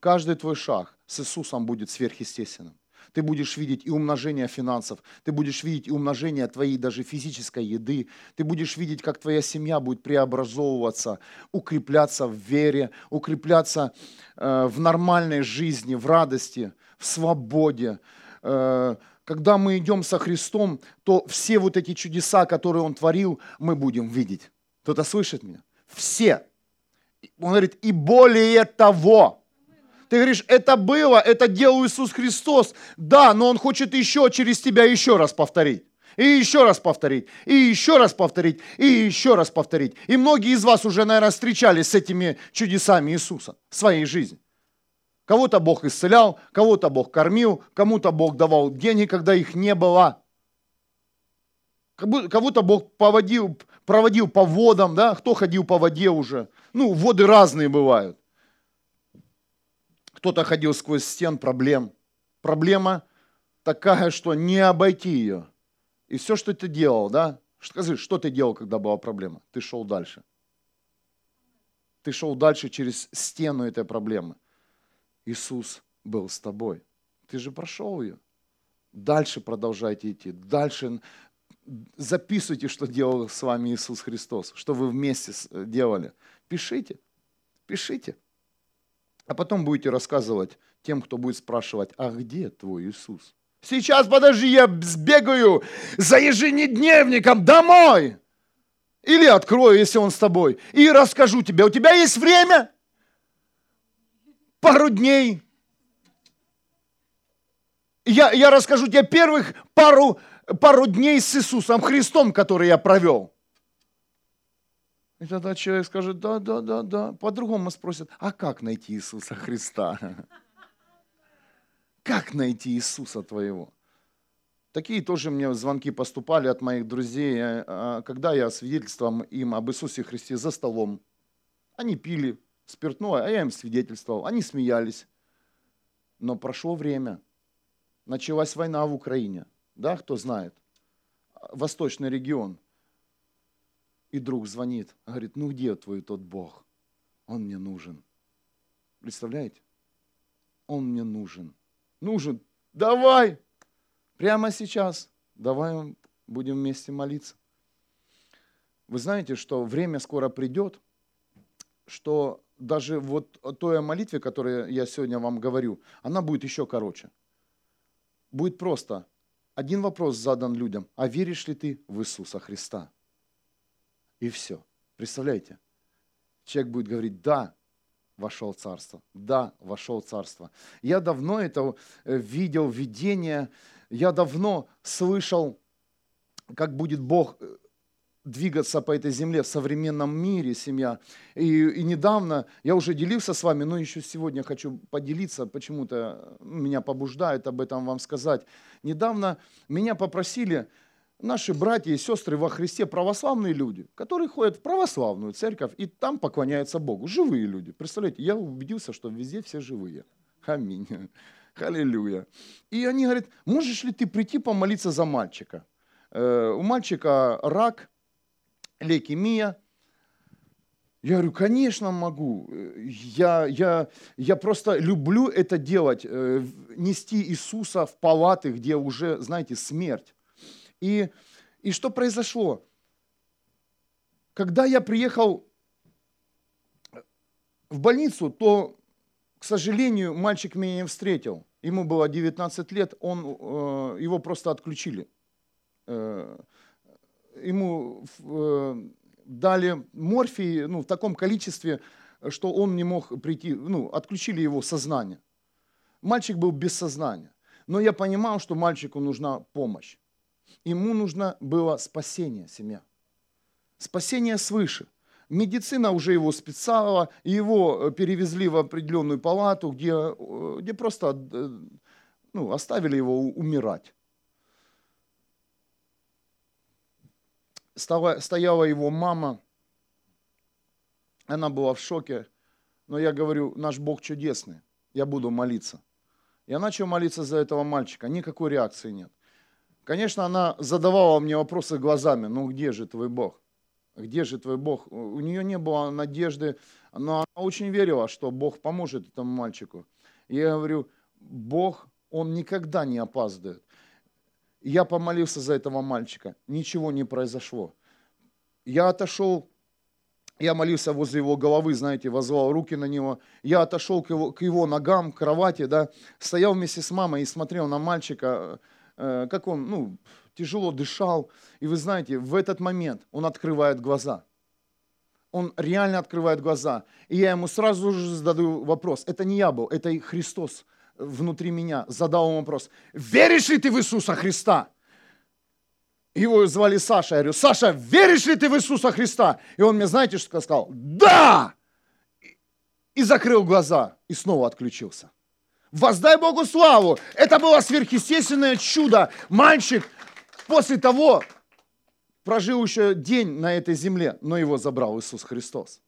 Каждый твой шаг с Иисусом будет сверхъестественным. Ты будешь видеть и умножение финансов, ты будешь видеть и умножение твоей даже физической еды, ты будешь видеть, как твоя семья будет преобразовываться, укрепляться в вере, укрепляться э, в нормальной жизни, в радости, в свободе. Э, когда мы идем со Христом, то все вот эти чудеса, которые Он творил, мы будем видеть. Кто-то слышит меня? Все. Он говорит, и более того. Ты говоришь, это было, это делал Иисус Христос. Да, но Он хочет еще через тебя еще раз повторить. И еще раз повторить, и еще раз повторить, и еще раз повторить. И многие из вас уже, наверное, встречались с этими чудесами Иисуса в своей жизни. Кого-то Бог исцелял, кого-то Бог кормил, кому-то Бог давал деньги, когда их не было. Кого-то Бог поводил, проводил по водам, да? Кто ходил по воде уже? Ну, воды разные бывают. Кто-то ходил сквозь стен проблем. Проблема такая, что не обойти ее. И все, что ты делал, да? Скажи, что ты делал, когда была проблема? Ты шел дальше. Ты шел дальше через стену этой проблемы. Иисус был с тобой. Ты же прошел ее. Дальше продолжайте идти. Дальше записывайте, что делал с вами Иисус Христос, что вы вместе делали. Пишите, пишите. А потом будете рассказывать тем, кто будет спрашивать, а где твой Иисус? Сейчас, подожди, я сбегаю за еженедневником домой. Или открою, если он с тобой, и расскажу тебе. У тебя есть время? Пару дней. Я, я расскажу тебе первых пару, пару дней с Иисусом Христом, которые я провел. И тогда человек скажет, да, да, да, да. По-другому спросят, а как найти Иисуса Христа? Как найти Иисуса твоего? Такие тоже мне звонки поступали от моих друзей, э, а, когда я свидетельствовал им об Иисусе Христе за столом. Они пили спиртное, а я им свидетельствовал. Они смеялись. Но прошло время. Началась война в Украине. Да, кто знает? Восточный регион. И друг звонит, говорит, ну где твой тот Бог? Он мне нужен. Представляете? Он мне нужен. Нужен. Давай. Прямо сейчас. Давай будем вместе молиться. Вы знаете, что время скоро придет, что даже вот той молитве, которую я сегодня вам говорю, она будет еще короче. Будет просто. Один вопрос задан людям. А веришь ли ты в Иисуса Христа? И все. Представляете? Человек будет говорить, да, вошел царство. Да, вошел царство. Я давно это э, видел, видение. Я давно слышал, как будет Бог э, двигаться по этой земле в современном мире, семья. И, и недавно, я уже делился с вами, но еще сегодня хочу поделиться, почему-то меня побуждает об этом вам сказать. Недавно меня попросили наши братья и сестры во Христе православные люди, которые ходят в православную церковь и там поклоняются Богу. Живые люди. Представляете, я убедился, что везде все живые. Аминь. Аллилуйя. И они говорят, можешь ли ты прийти помолиться за мальчика? Э, у мальчика рак, лейкемия. Я говорю, конечно могу. Я, я, я просто люблю это делать, э, нести Иисуса в палаты, где уже, знаете, смерть. И, и что произошло? Когда я приехал в больницу, то, к сожалению, мальчик меня не встретил. Ему было 19 лет, он, э, его просто отключили. Ему э, дали морфий ну, в таком количестве, что он не мог прийти, ну, отключили его сознание. Мальчик был без сознания. Но я понимал, что мальчику нужна помощь. Ему нужно было спасение, семья. Спасение свыше. Медицина уже его специала, его э, перевезли в определенную палату, где, э, где просто ну, оставили его умирать. Стала, стояла его мама, она была в шоке, но я говорю, наш Бог чудесный, я буду молиться. Я начал молиться за этого мальчика, никакой реакции нет. Конечно, она задавала мне вопросы глазами, ну где же твой Бог? Где же твой Бог? У нее не было надежды, но она очень верила, что Бог поможет этому мальчику. Я говорю, Бог Он никогда не опаздывает. Я помолился за этого мальчика, ничего не произошло. Я отошел, я молился возле его головы, знаете, возвал руки на него. Я отошел к его, к его ногам, к кровати, да, стоял вместе с мамой и смотрел на мальчика, э, как он, ну, тяжело дышал. И вы знаете, в этот момент он открывает глаза. Он реально открывает глаза. И я ему сразу же задаю вопрос. Это не я был, это Христос внутри меня задал вопрос. Веришь ли ты в Иисуса Христа? Его звали Саша. Я говорю, Саша, веришь ли ты в Иисуса Христа? И он мне, знаете, что сказал? Да! И закрыл глаза, и снова отключился. Воздай Богу славу! Это было сверхъестественное чудо. Мальчик после того прожил еще день на этой земле, но его забрал Иисус Христос.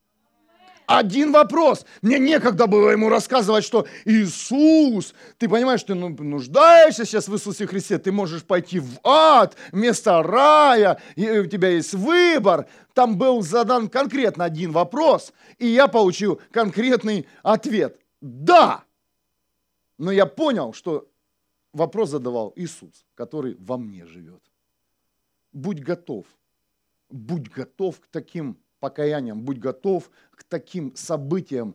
Один вопрос. Мне некогда было ему рассказывать, что Иисус, ты понимаешь, ты ну, нуждаешься сейчас в Иисусе Христе, ты можешь пойти в ад вместо рая, и у тебя есть выбор. Там был задан конкретно один вопрос, и я получил конкретный ответ. Да! Но я понял, что вопрос задавал Иисус, который во мне живет. Будь готов. Будь готов к таким покаянием, будь готов к таким событиям,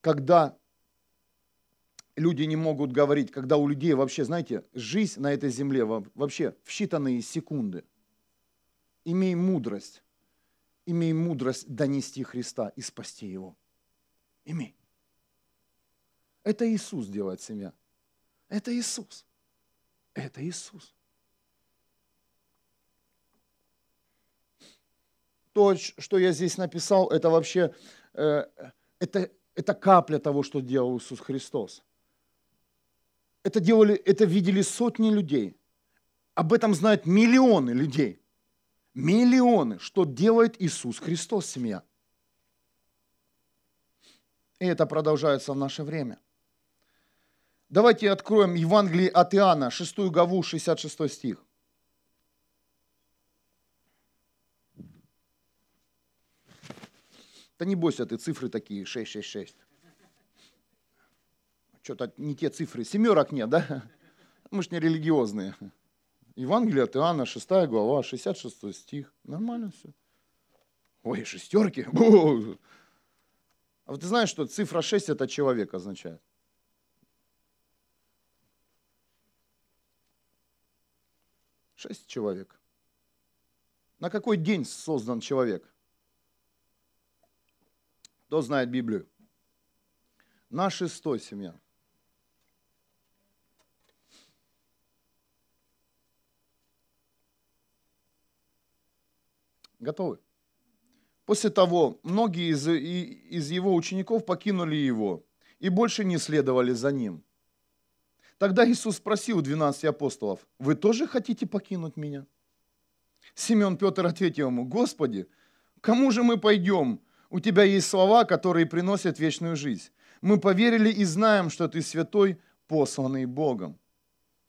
когда люди не могут говорить, когда у людей вообще, знаете, жизнь на этой земле вообще в считанные секунды. Имей мудрость, имей мудрость донести Христа и спасти Его. Имей. Это Иисус делает семья. Это Иисус. Это Иисус. То, что я здесь написал, это вообще, э, это, это капля того, что делал Иисус Христос. Это, делали, это видели сотни людей. Об этом знают миллионы людей. Миллионы, что делает Иисус Христос, семья. И это продолжается в наше время. Давайте откроем Евангелие от Иоанна, 6 главу, 66 стих. Да не бойся, ты цифры такие, 666. Что-то не те цифры, семерок нет, да? Мы же не религиозные. Евангелие от Иоанна, 6 глава, 66 стих. Нормально все. Ой, шестерки. А вот ты знаешь, что цифра 6 это человек означает? Шесть человек. На какой день создан человек? Кто знает Библию? На шестой семья. Готовы? После того, многие из, из его учеников покинули его и больше не следовали за ним. Тогда Иисус спросил 12 апостолов, вы тоже хотите покинуть меня? Симеон Петр ответил ему, Господи, кому же мы пойдем? У тебя есть слова, которые приносят вечную жизнь. Мы поверили и знаем, что ты святой, посланный Богом.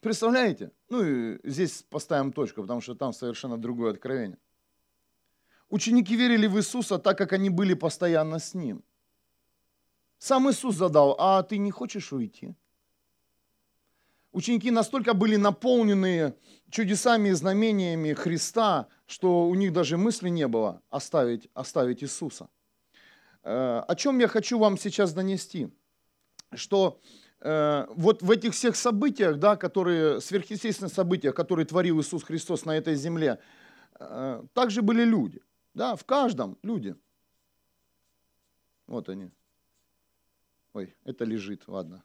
Представляете? Ну и здесь поставим точку, потому что там совершенно другое откровение. Ученики верили в Иисуса, так как они были постоянно с Ним. Сам Иисус задал, а ты не хочешь уйти? Ученики настолько были наполнены чудесами и знамениями Христа, что у них даже мысли не было оставить, оставить Иисуса. Э, о чем я хочу вам сейчас донести? Что э, вот в этих всех событиях, да, которые, сверхъестественных событиях, которые творил Иисус Христос на этой земле, э, также были люди. Да, в каждом люди. Вот они. Ой, это лежит, ладно.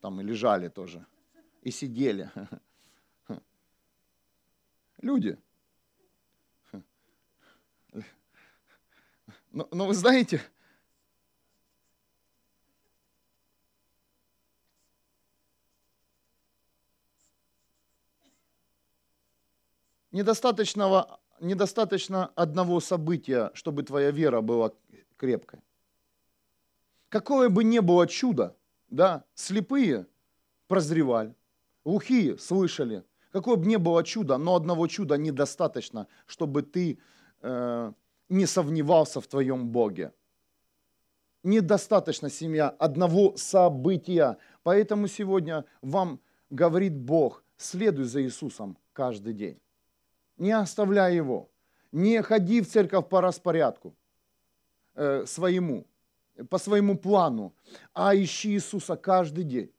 Там и лежали тоже. И сидели. Люди. Но, но вы знаете, недостаточного, недостаточно одного события, чтобы твоя вера была крепкой. Какое бы ни было чудо, да, слепые прозревали, глухие слышали, какое бы ни было чудо, но одного чуда недостаточно, чтобы ты э, не сомневался в твоем Боге. недостаточно семья одного события. Поэтому сегодня вам говорит Бог, следуй за Иисусом каждый день. Не оставляй Его. Не ходи в церковь по распорядку э, своему, по своему плану, а ищи Иисуса каждый день.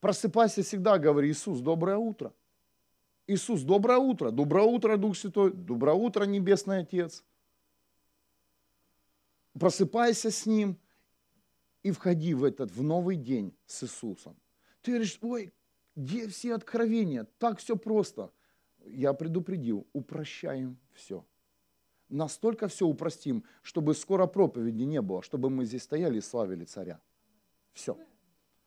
Просыпайся всегда, говори, Иисус, доброе утро. Иисус, доброе утро. Доброе утро, Дух Святой. Доброе утро, Небесный Отец. Просыпайся с Ним и входи в этот, в новый день с Иисусом. Ты говоришь, ой, где все откровения? Так все просто. Я предупредил, упрощаем все. Настолько все упростим, чтобы скоро проповеди не было, чтобы мы здесь стояли и славили царя. Все.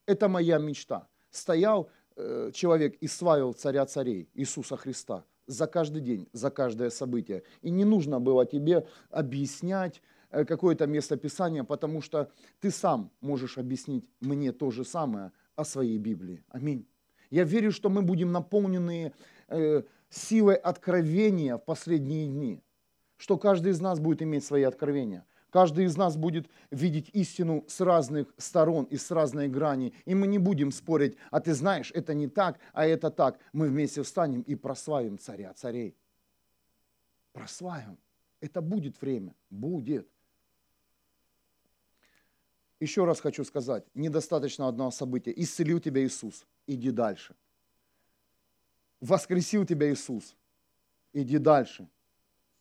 Это моя мечта. Стоял э, человек и славил царя царей, Иисуса Христа, за каждый день, за каждое событие. И не нужно было тебе объяснять э, какое-то местописание, потому что ты сам можешь объяснить мне то же самое о своей Библии. Аминь. Я верю, что мы будем наполнены э, силой откровения в последние дни, что каждый из нас будет иметь свои откровения. Каждый из нас будет видеть истину с разных сторон и с разной грани. И мы не будем спорить, а ты знаешь, это не так, а это так. Мы вместе встанем и прославим царя царей. Прославим. Это будет время. Будет. Еще раз хочу сказать, недостаточно одного события. Исцелил тебя Иисус, иди дальше. Воскресил тебя Иисус, иди дальше.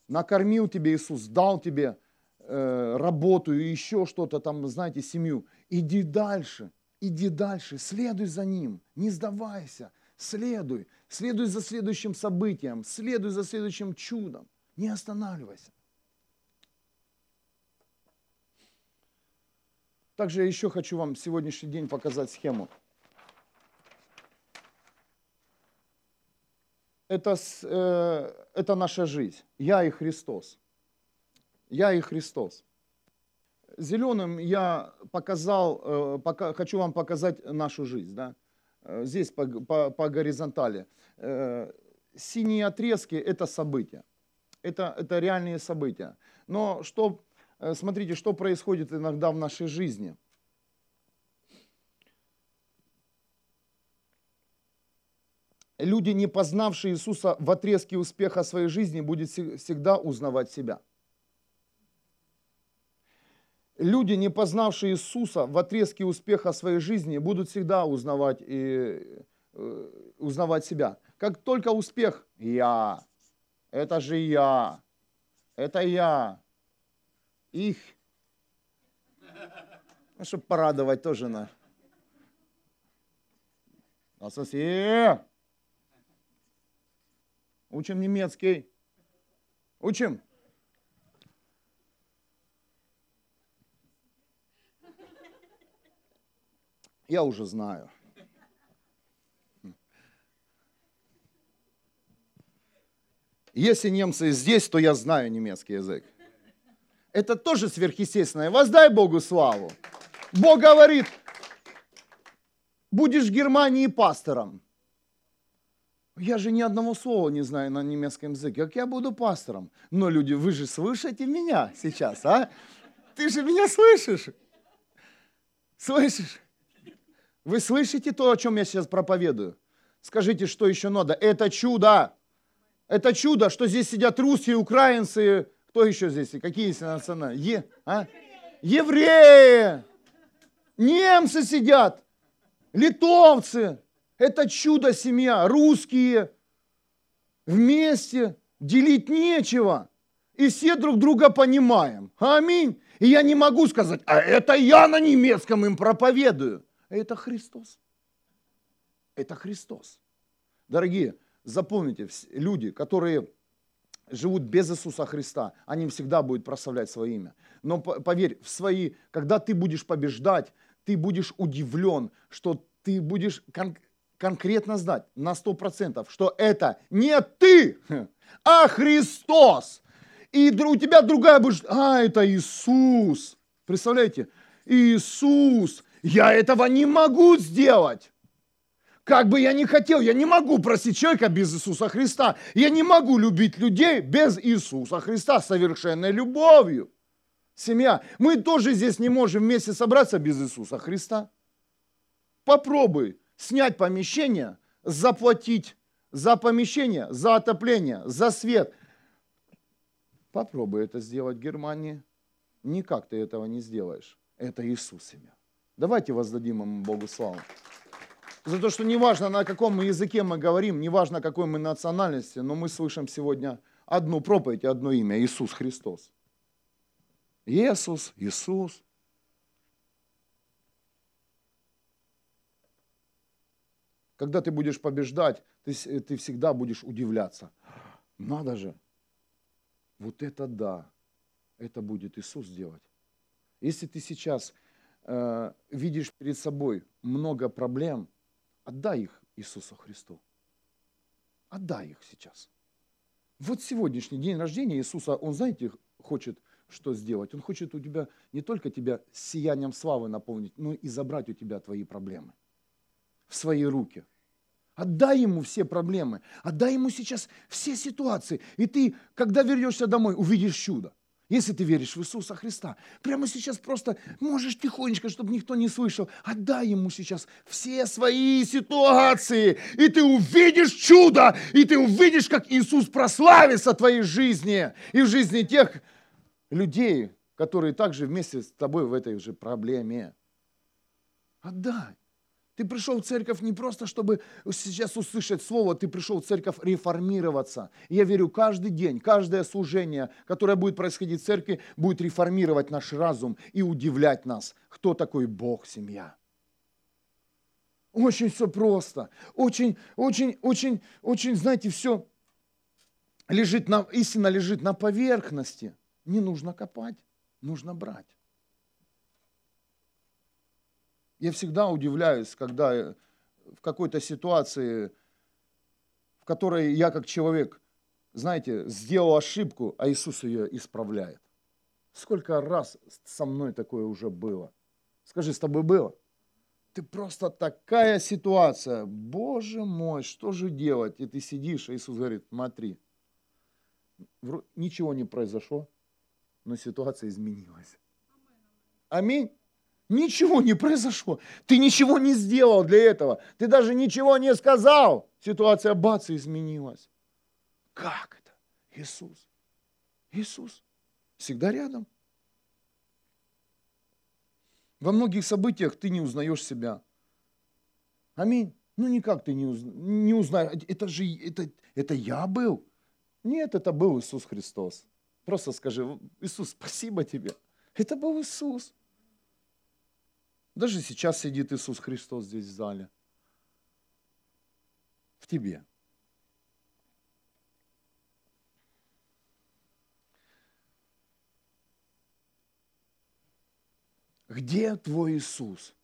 Накормил тебя Иисус, дал тебе э, работу и еще что-то там, знаете, семью. Иди дальше, иди дальше, следуй за Ним, не сдавайся, следуй, следуй за следующим событием, следуй за следующим чудом, не останавливайся. Также я еще хочу вам сегодняшний день показать схему. Это, э, это наша жизнь. Я и Христос. Я и Христос. Зеленым я показал, э, пока, хочу вам показать нашу жизнь. Да? Э, здесь по, по, по горизонтали. Э, синие отрезки – это события. Это, это реальные события. Но что Э, смотрите, что происходит иногда в нашей жизни. Люди, не познавшие Иисуса в отрезке успеха своей жизни, будут всегда узнавать себя. Люди, не познавшие Иисуса в отрезке успеха своей жизни, будут всегда узнавать, и, э, узнавать себя. Как только успех, я, это же я, это я, их. Ну, чтобы порадовать тоже на. Асоси. Учим немецкий. Учим. Я уже знаю. Если немцы здесь, то я знаю немецкий язык. Это тоже сверхъестественное. Воздай Богу славу. Бог говорит, будешь в Германии пастором. Я же ни одного слова не знаю на немецком языке. Как я буду пастором? Но люди, вы же слышите меня сейчас, а? Ты же меня слышишь? Слышишь? Вы слышите то, о чем я сейчас проповедую? Скажите, что еще надо? Это чудо. Это чудо, что здесь сидят русские, украинцы, кто еще здесь? Какие есть национальные? Е, а? Евреи! Немцы сидят! Литовцы! Это чудо-семья! Русские! Вместе! Делить нечего! И все друг друга понимаем. Аминь! И я не могу сказать, а это я на немецком им проповедую. Это Христос. Это Христос. Дорогие, запомните, люди, которые живут без Иисуса Христа, они всегда будут прославлять свое имя. Но поверь, в свои, когда ты будешь побеждать, ты будешь удивлен, что ты будешь конкретно знать на 100%, что это не ты, а Христос. И у тебя другая будет, а, это Иисус. Представляете? Иисус, я этого не могу сделать. Как бы я ни хотел, я не могу просить человека без Иисуса Христа. Я не могу любить людей без Иисуса Христа совершенной любовью. Семья. Мы тоже здесь не можем вместе собраться без Иисуса Христа. Попробуй снять помещение, заплатить за помещение, за отопление, за свет. Попробуй это сделать в Германии. Никак ты этого не сделаешь. Это Иисус семья. Давайте воздадим ему Богу славу. За то, что неважно, на каком языке мы говорим, неважно, какой мы национальности, но мы слышим сегодня одну проповедь, одно имя – Иисус Христос. Иисус, Иисус. Когда ты будешь побеждать, ты, ты всегда будешь удивляться. Надо же, вот это да, это будет Иисус делать. Если ты сейчас э, видишь перед собой много проблем, отдай их Иисусу Христу. Отдай их сейчас. Вот сегодняшний день рождения Иисуса, Он, знаете, хочет что сделать? Он хочет у тебя не только тебя сиянием славы наполнить, но и забрать у тебя твои проблемы в свои руки. Отдай ему все проблемы, отдай ему сейчас все ситуации. И ты, когда вернешься домой, увидишь чудо. Если ты веришь в Иисуса Христа, прямо сейчас просто можешь тихонечко, чтобы никто не слышал, отдай ему сейчас все свои ситуации, и ты увидишь чудо, и ты увидишь, как Иисус прославится в твоей жизни и в жизни тех людей, которые также вместе с тобой в этой же проблеме. Отдай. Ты пришел в церковь не просто, чтобы сейчас услышать слово, ты пришел в церковь реформироваться. И я верю, каждый день, каждое служение, которое будет происходить в церкви, будет реформировать наш разум и удивлять нас, кто такой Бог, семья. Очень все просто. Очень, очень, очень, очень, знаете, все лежит на, истина лежит на поверхности. Не нужно копать, нужно брать. Я всегда удивляюсь, когда в какой-то ситуации, в которой я как человек, знаете, сделал ошибку, а Иисус ее исправляет. Сколько раз со мной такое уже было? Скажи, с тобой было? Ты просто такая ситуация. Боже мой, что же делать? И ты сидишь, а Иисус говорит, смотри, ничего не произошло, но ситуация изменилась. Аминь. Ничего не произошло. Ты ничего не сделал для этого. Ты даже ничего не сказал. Ситуация бац изменилась. Как это? Иисус. Иисус. Всегда рядом. Во многих событиях ты не узнаешь себя. Аминь. Ну никак ты не, уз... не узнаешь. Это же это, это я был. Нет, это был Иисус Христос. Просто скажи, Иисус, спасибо тебе. Это был Иисус. Даже сейчас сидит Иисус Христос здесь в зале. В тебе. Где твой Иисус?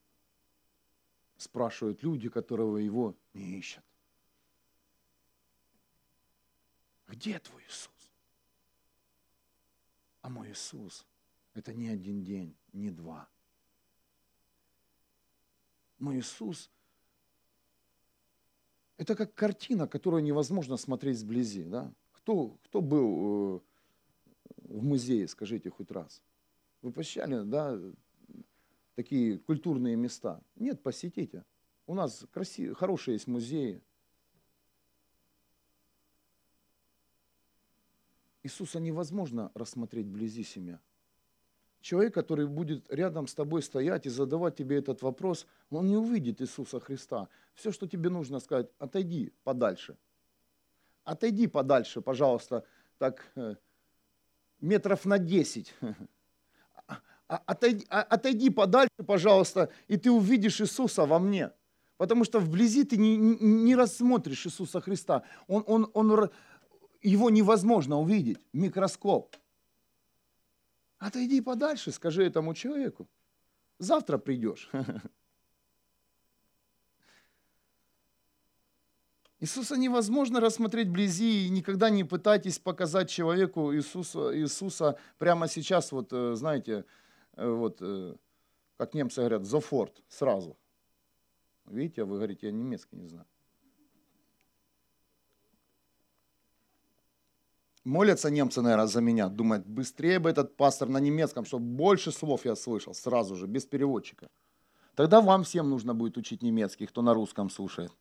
Спрашивают люди, которые его не ищут. Где твой Иисус? А мой Иисус – это не один день, не два – но Иисус – это как картина, которую невозможно смотреть сблизи. Да? Кто, кто был э, в музее, скажите хоть раз? Вы посещали, да, такие культурные места? Нет, посетите. У нас красивые, хорошие есть музеи. Иисуса невозможно рассмотреть вблизи семья человек, который будет рядом с тобой стоять и задавать тебе этот вопрос, он не увидит Иисуса Христа. Все, что тебе нужно сказать, отойди подальше. Отойди подальше, пожалуйста, так э, метров на 10. А, отойди, а, отойди подальше, пожалуйста, и ты увидишь Иисуса во мне. Потому что вблизи ты не, не, рассмотришь Иисуса Христа. Он, он, он, его невозможно увидеть. Микроскоп. Отойди подальше, скажи этому человеку. Завтра придешь. Иисуса невозможно рассмотреть вблизи, и никогда не пытайтесь показать человеку Иисуса, Иисуса прямо сейчас, вот э, знаете, э, вот, э, как немцы говорят, зофорт, сразу. Видите, вы говорите, я немецкий не знаю. Молятся немцы, наверное, за меня. Думают, быстрее бы этот пастор на немецком, чтобы больше слов я слышал сразу же, без переводчика. Тогда вам всем нужно будет учить немецкий, кто на русском слушает.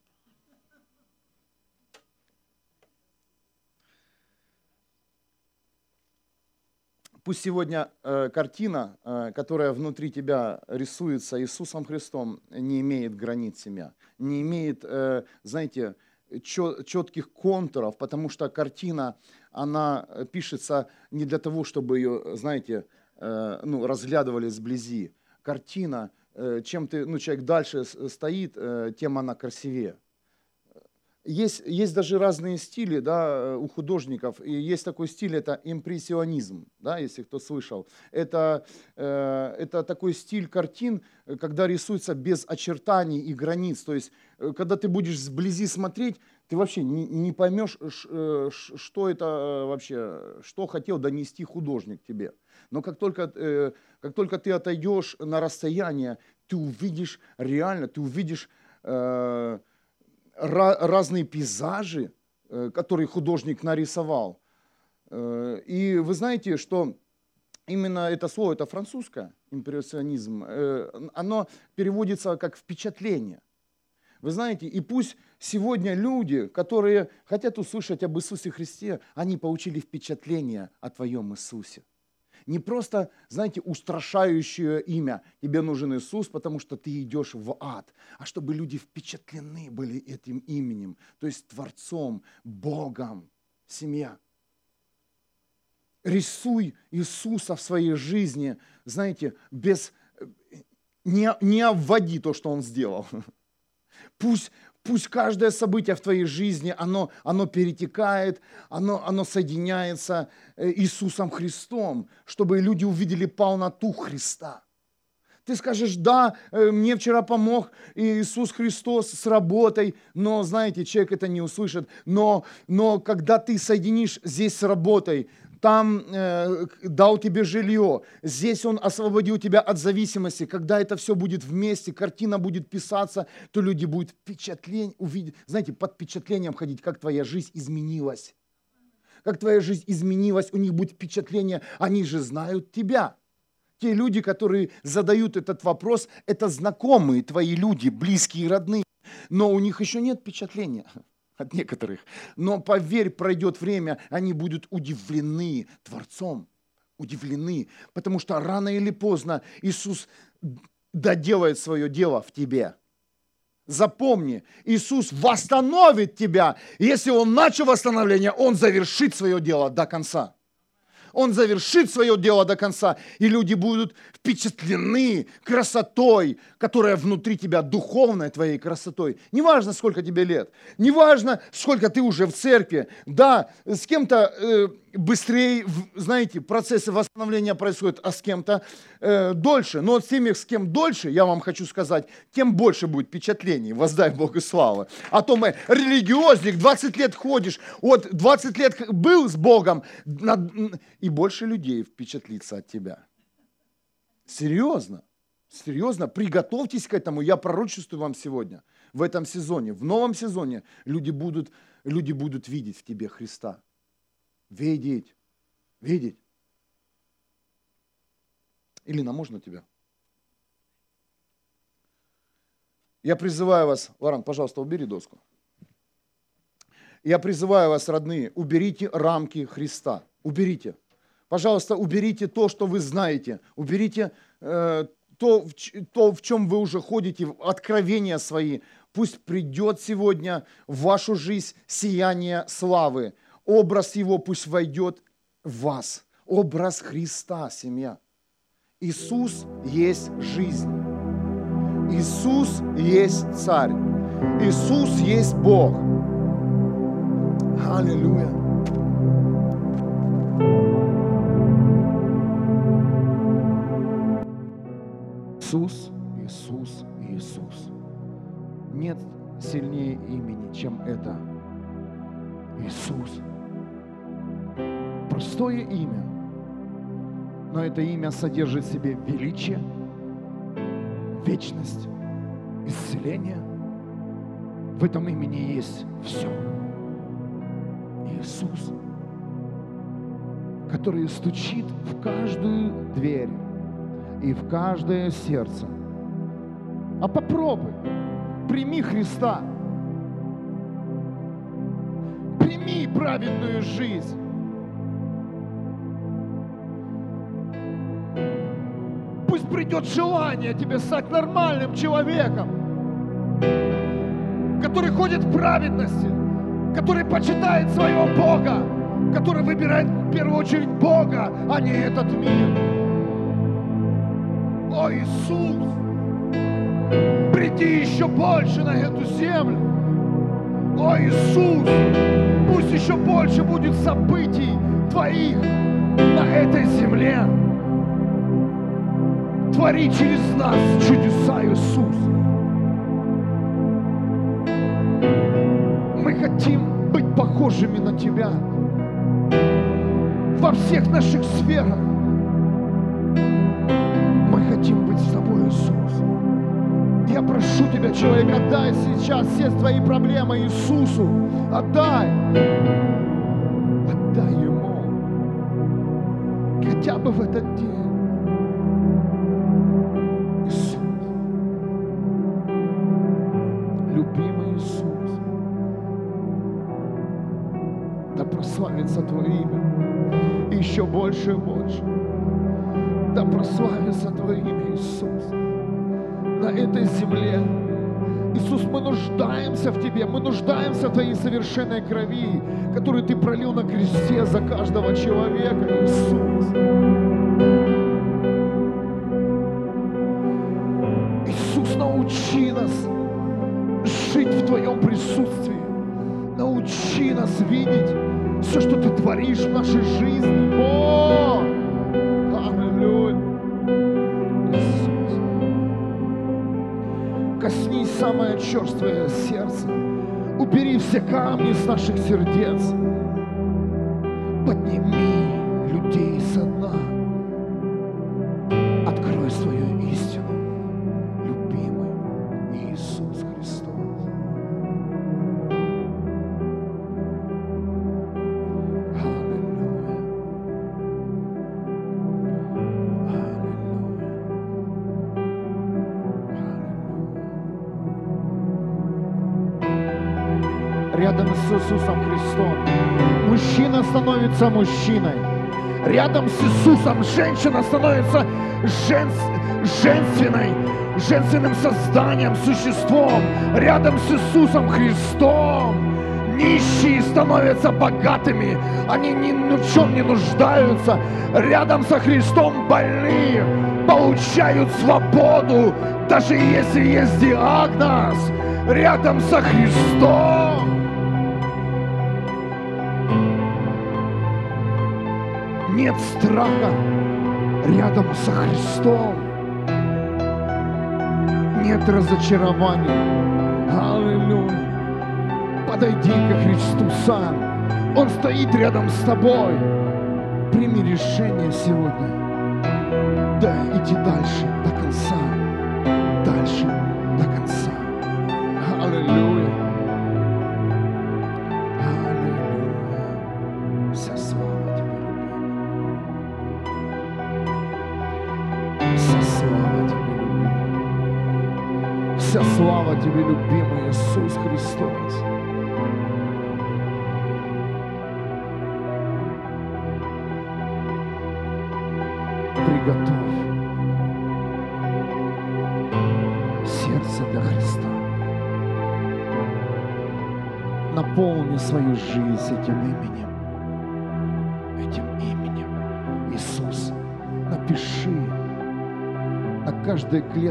Пусть сегодня э, картина, э, которая внутри тебя рисуется Иисусом Христом, не имеет границ семья, не имеет, э, знаете, четких контуров, потому что картина, она пишется не для того, чтобы ее, знаете, э, ну, разглядывали сблизи. Картина, э, чем ты, ну, человек дальше стоит, э, тем она красивее. Есть, есть даже разные стили да, э, у художников. И есть такой стиль, это импрессионизм, да, если кто слышал. Это, э, это такой стиль картин, когда рисуется без очертаний и границ. То есть, э, когда ты будешь сблизи смотреть, ты вообще не, не поймешь, э, что это вообще, что хотел донести художник тебе. Но как только, э, как только ты отойдешь на расстояние, ты увидишь реально, ты увидишь... Э, разные пейзажи, э, которые художник нарисовал. Э, и вы знаете, что именно это слово, это французское, импрессионизм, э, оно переводится как впечатление. Вы знаете, и пусть сегодня люди, которые хотят услышать об Иисусе Христе, они получили впечатление о Твоем Иисусе. Не просто, знаете, устрашающее имя. Тебе нужен Иисус, потому что ты идешь в ад. А чтобы люди впечатлены были этим именем. То есть Творцом, Богом, семья. Рисуй Иисуса в своей жизни, знаете, без... Не, не обводи то, что Он сделал. Пусть, Пусть каждое событие в твоей жизни, оно, оно перетекает, оно, оно соединяется э, Иисусом Христом, чтобы люди увидели полноту Христа. Ты скажешь, да, э, мне вчера помог Иисус Христос с работой, но, знаете, человек это не услышит. Но, но когда ты соединишь здесь с работой, там э, дал тебе жилье, здесь Он освободил тебя от зависимости. Когда это все будет вместе, картина будет писаться, то люди будут впечатление, увидеть, знаете, под впечатлением ходить, как твоя жизнь изменилась. Как твоя жизнь изменилась, у них будет впечатление, они же знают тебя. Те люди, которые задают этот вопрос, это знакомые твои люди, близкие родные, но у них еще нет впечатления от некоторых. Но поверь, пройдет время, они будут удивлены Творцом. Удивлены, потому что рано или поздно Иисус доделает свое дело в тебе. Запомни, Иисус восстановит тебя. Если Он начал восстановление, Он завершит свое дело до конца. Он завершит свое дело до конца, и люди будут впечатлены красотой, которая внутри тебя, духовной твоей красотой. Неважно, сколько тебе лет, неважно, сколько ты уже в церкви. Да, с кем-то э, быстрее, знаете, процессы восстановления происходят, а с кем-то э, дольше. Но с теми, с кем дольше, я вам хочу сказать, тем больше будет впечатлений, воздай Богу славы. А то мы религиозник, 20 лет ходишь, вот 20 лет был с Богом, и больше людей впечатлится от тебя. Серьезно, серьезно, приготовьтесь к этому, я пророчествую вам сегодня, в этом сезоне, в новом сезоне люди будут, люди будут видеть в тебе Христа видеть, видеть. Илина, можно тебя? Я призываю вас, Лоран, пожалуйста, убери доску. Я призываю вас, родные, уберите рамки Христа. Уберите. Пожалуйста, уберите то, что вы знаете. Уберите э, то, в, то, в чем вы уже ходите, откровения свои. Пусть придет сегодня в вашу жизнь сияние славы образ Его пусть войдет в вас. Образ Христа, семья. Иисус есть жизнь. Иисус есть Царь. Иисус есть Бог. Аллилуйя. Иисус, Иисус, Иисус. Нет сильнее имени, чем это. Иисус простое имя, но это имя содержит в себе величие, вечность, исцеление. В этом имени есть все. Иисус. который стучит в каждую дверь и в каждое сердце. А попробуй, прими Христа, прими праведную жизнь. Придет желание тебе стать нормальным человеком, который ходит в праведности, который почитает своего Бога, который выбирает в первую очередь Бога, а не этот мир. О, Иисус, приди еще больше на эту землю. О, Иисус, пусть еще больше будет событий Твоих на этой земле. Твори через нас чудеса, Иисус. Мы хотим быть похожими на Тебя во всех наших сферах. Мы хотим быть с Тобой, Иисус. Я прошу Тебя, человек, отдай сейчас все твои проблемы Иисусу. Отдай. Отдай Ему. Хотя бы в этот день. Этой земле. Иисус, мы нуждаемся в Тебе, мы нуждаемся в Твоей совершенной крови, которую Ты пролил на кресте за каждого человека, Иисус. Иисус, научи нас жить в Твоем присутствии. Научи нас видеть все, что Ты творишь в нашей жизни. О! Самое черствое сердце. Убери все камни с наших сердец. Становится мужчиной. Рядом с Иисусом женщина становится женс- женственной, женственным созданием, существом. Рядом с Иисусом Христом нищие становятся богатыми, они ни в чем не нуждаются. Рядом со Христом больные получают свободу, даже если есть диагноз. Рядом со Христом нет страха. Рядом со Христом нет разочарования. Аллилуйя подойди ко Христу сам. Он стоит рядом с тобой. Прими решение сегодня. Да, иди дальше до конца. Дальше до конца.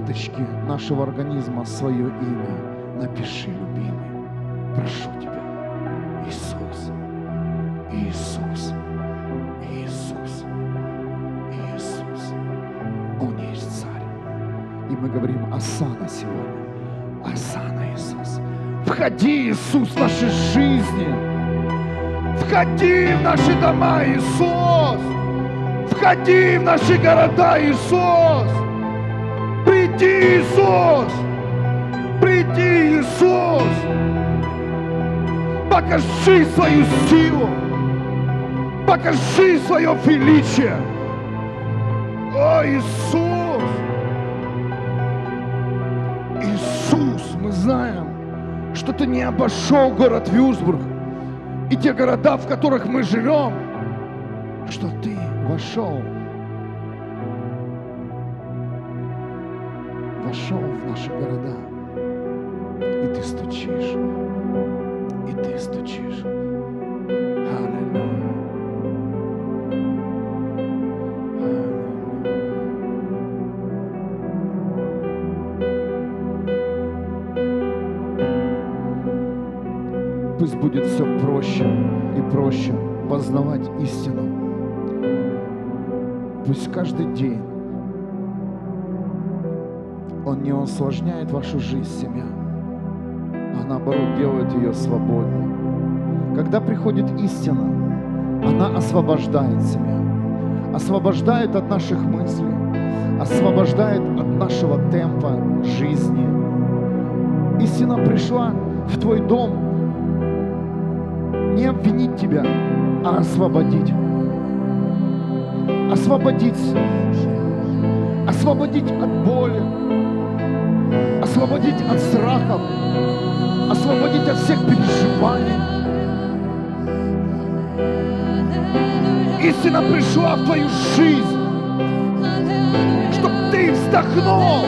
Каждой клеточке нашего организма свое имя. Напиши, любимый. Прошу тебя. Иисус. Иисус. Иисус. Иисус. Он есть царь. И мы говорим Асана сегодня. Асана, Иисус. Входи, Иисус, в наши жизни. Входи в наши дома, Иисус. Входи в наши города, Иисус. Приди, Иисус. Приди, Иисус. Покажи свою силу. Покажи свое величие. О, Иисус! Иисус, мы знаем, что ты не обошел город Вюрсбург и те города, в которых мы живем, что ты вошел, вошел в наши города, и ты стучишь, и ты стучишь. Аллилуйя. Пусть будет все проще и проще познавать истину. Пусть каждый день Он не усложняет вашу жизнь, семья, а наоборот делает ее свободнее. Когда приходит истина, она освобождает семья, освобождает от наших мыслей, освобождает от нашего темпа жизни. Истина пришла в твой дом не обвинить тебя, а освободить. Освободить. Освободить от боли. Освободить от страхов. Освободить от всех переживаний. Истина пришла в твою жизнь, чтобы ты вздохнул,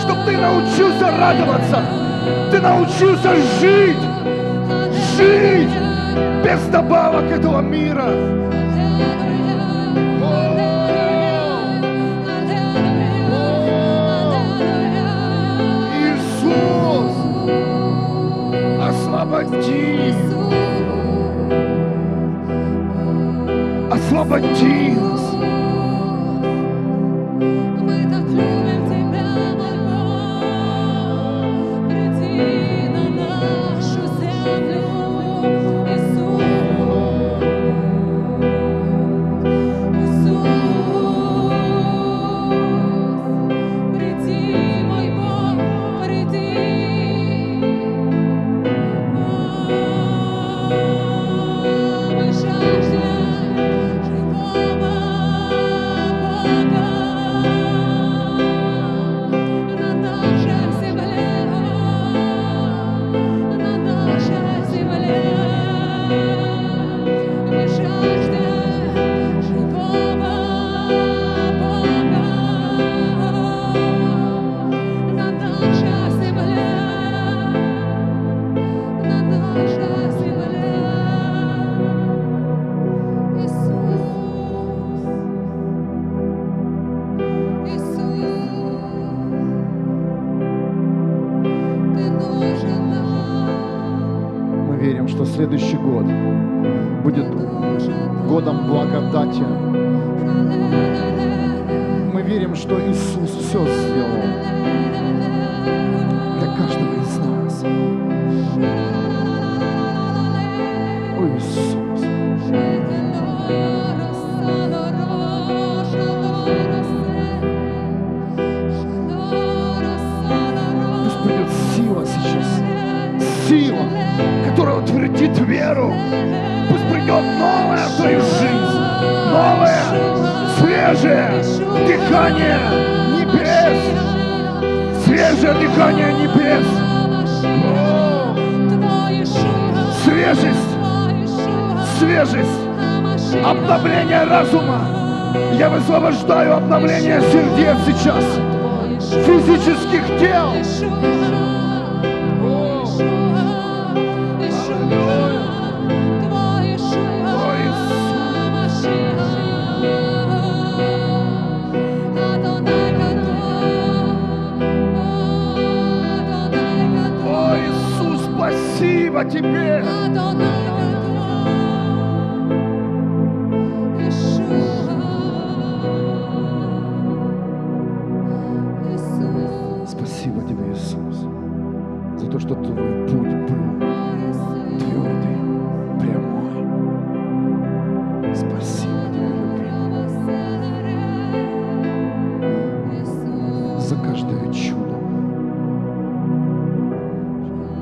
чтобы ты научился радоваться, ты научился жить, жить без добавок этого мира. as lavandias, каждое чудо,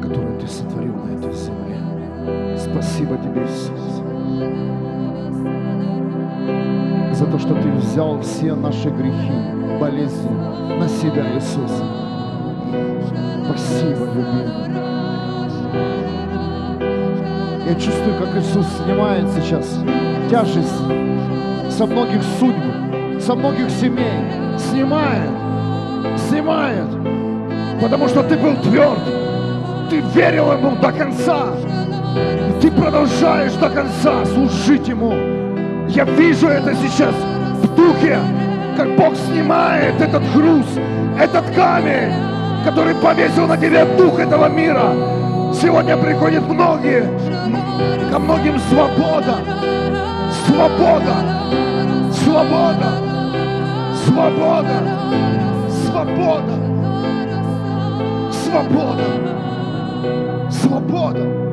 которое ты сотворил на этой земле. Спасибо тебе, Иисус. за то, что Ты взял все наши грехи, болезни на себя, Иисус. Спасибо, любимый. Я чувствую, как Иисус снимает сейчас тяжесть со многих судьб, со многих семей. Снимает, снимает. Потому что ты был тверд. Ты верил ему до конца. Ты продолжаешь до конца служить ему. Я вижу это сейчас в духе, как Бог снимает этот груз, этот камень, который повесил на тебя дух этого мира. Сегодня приходят многие, ко многим свобода, свобода, свобода, свобода, свобода, свобода, свобода.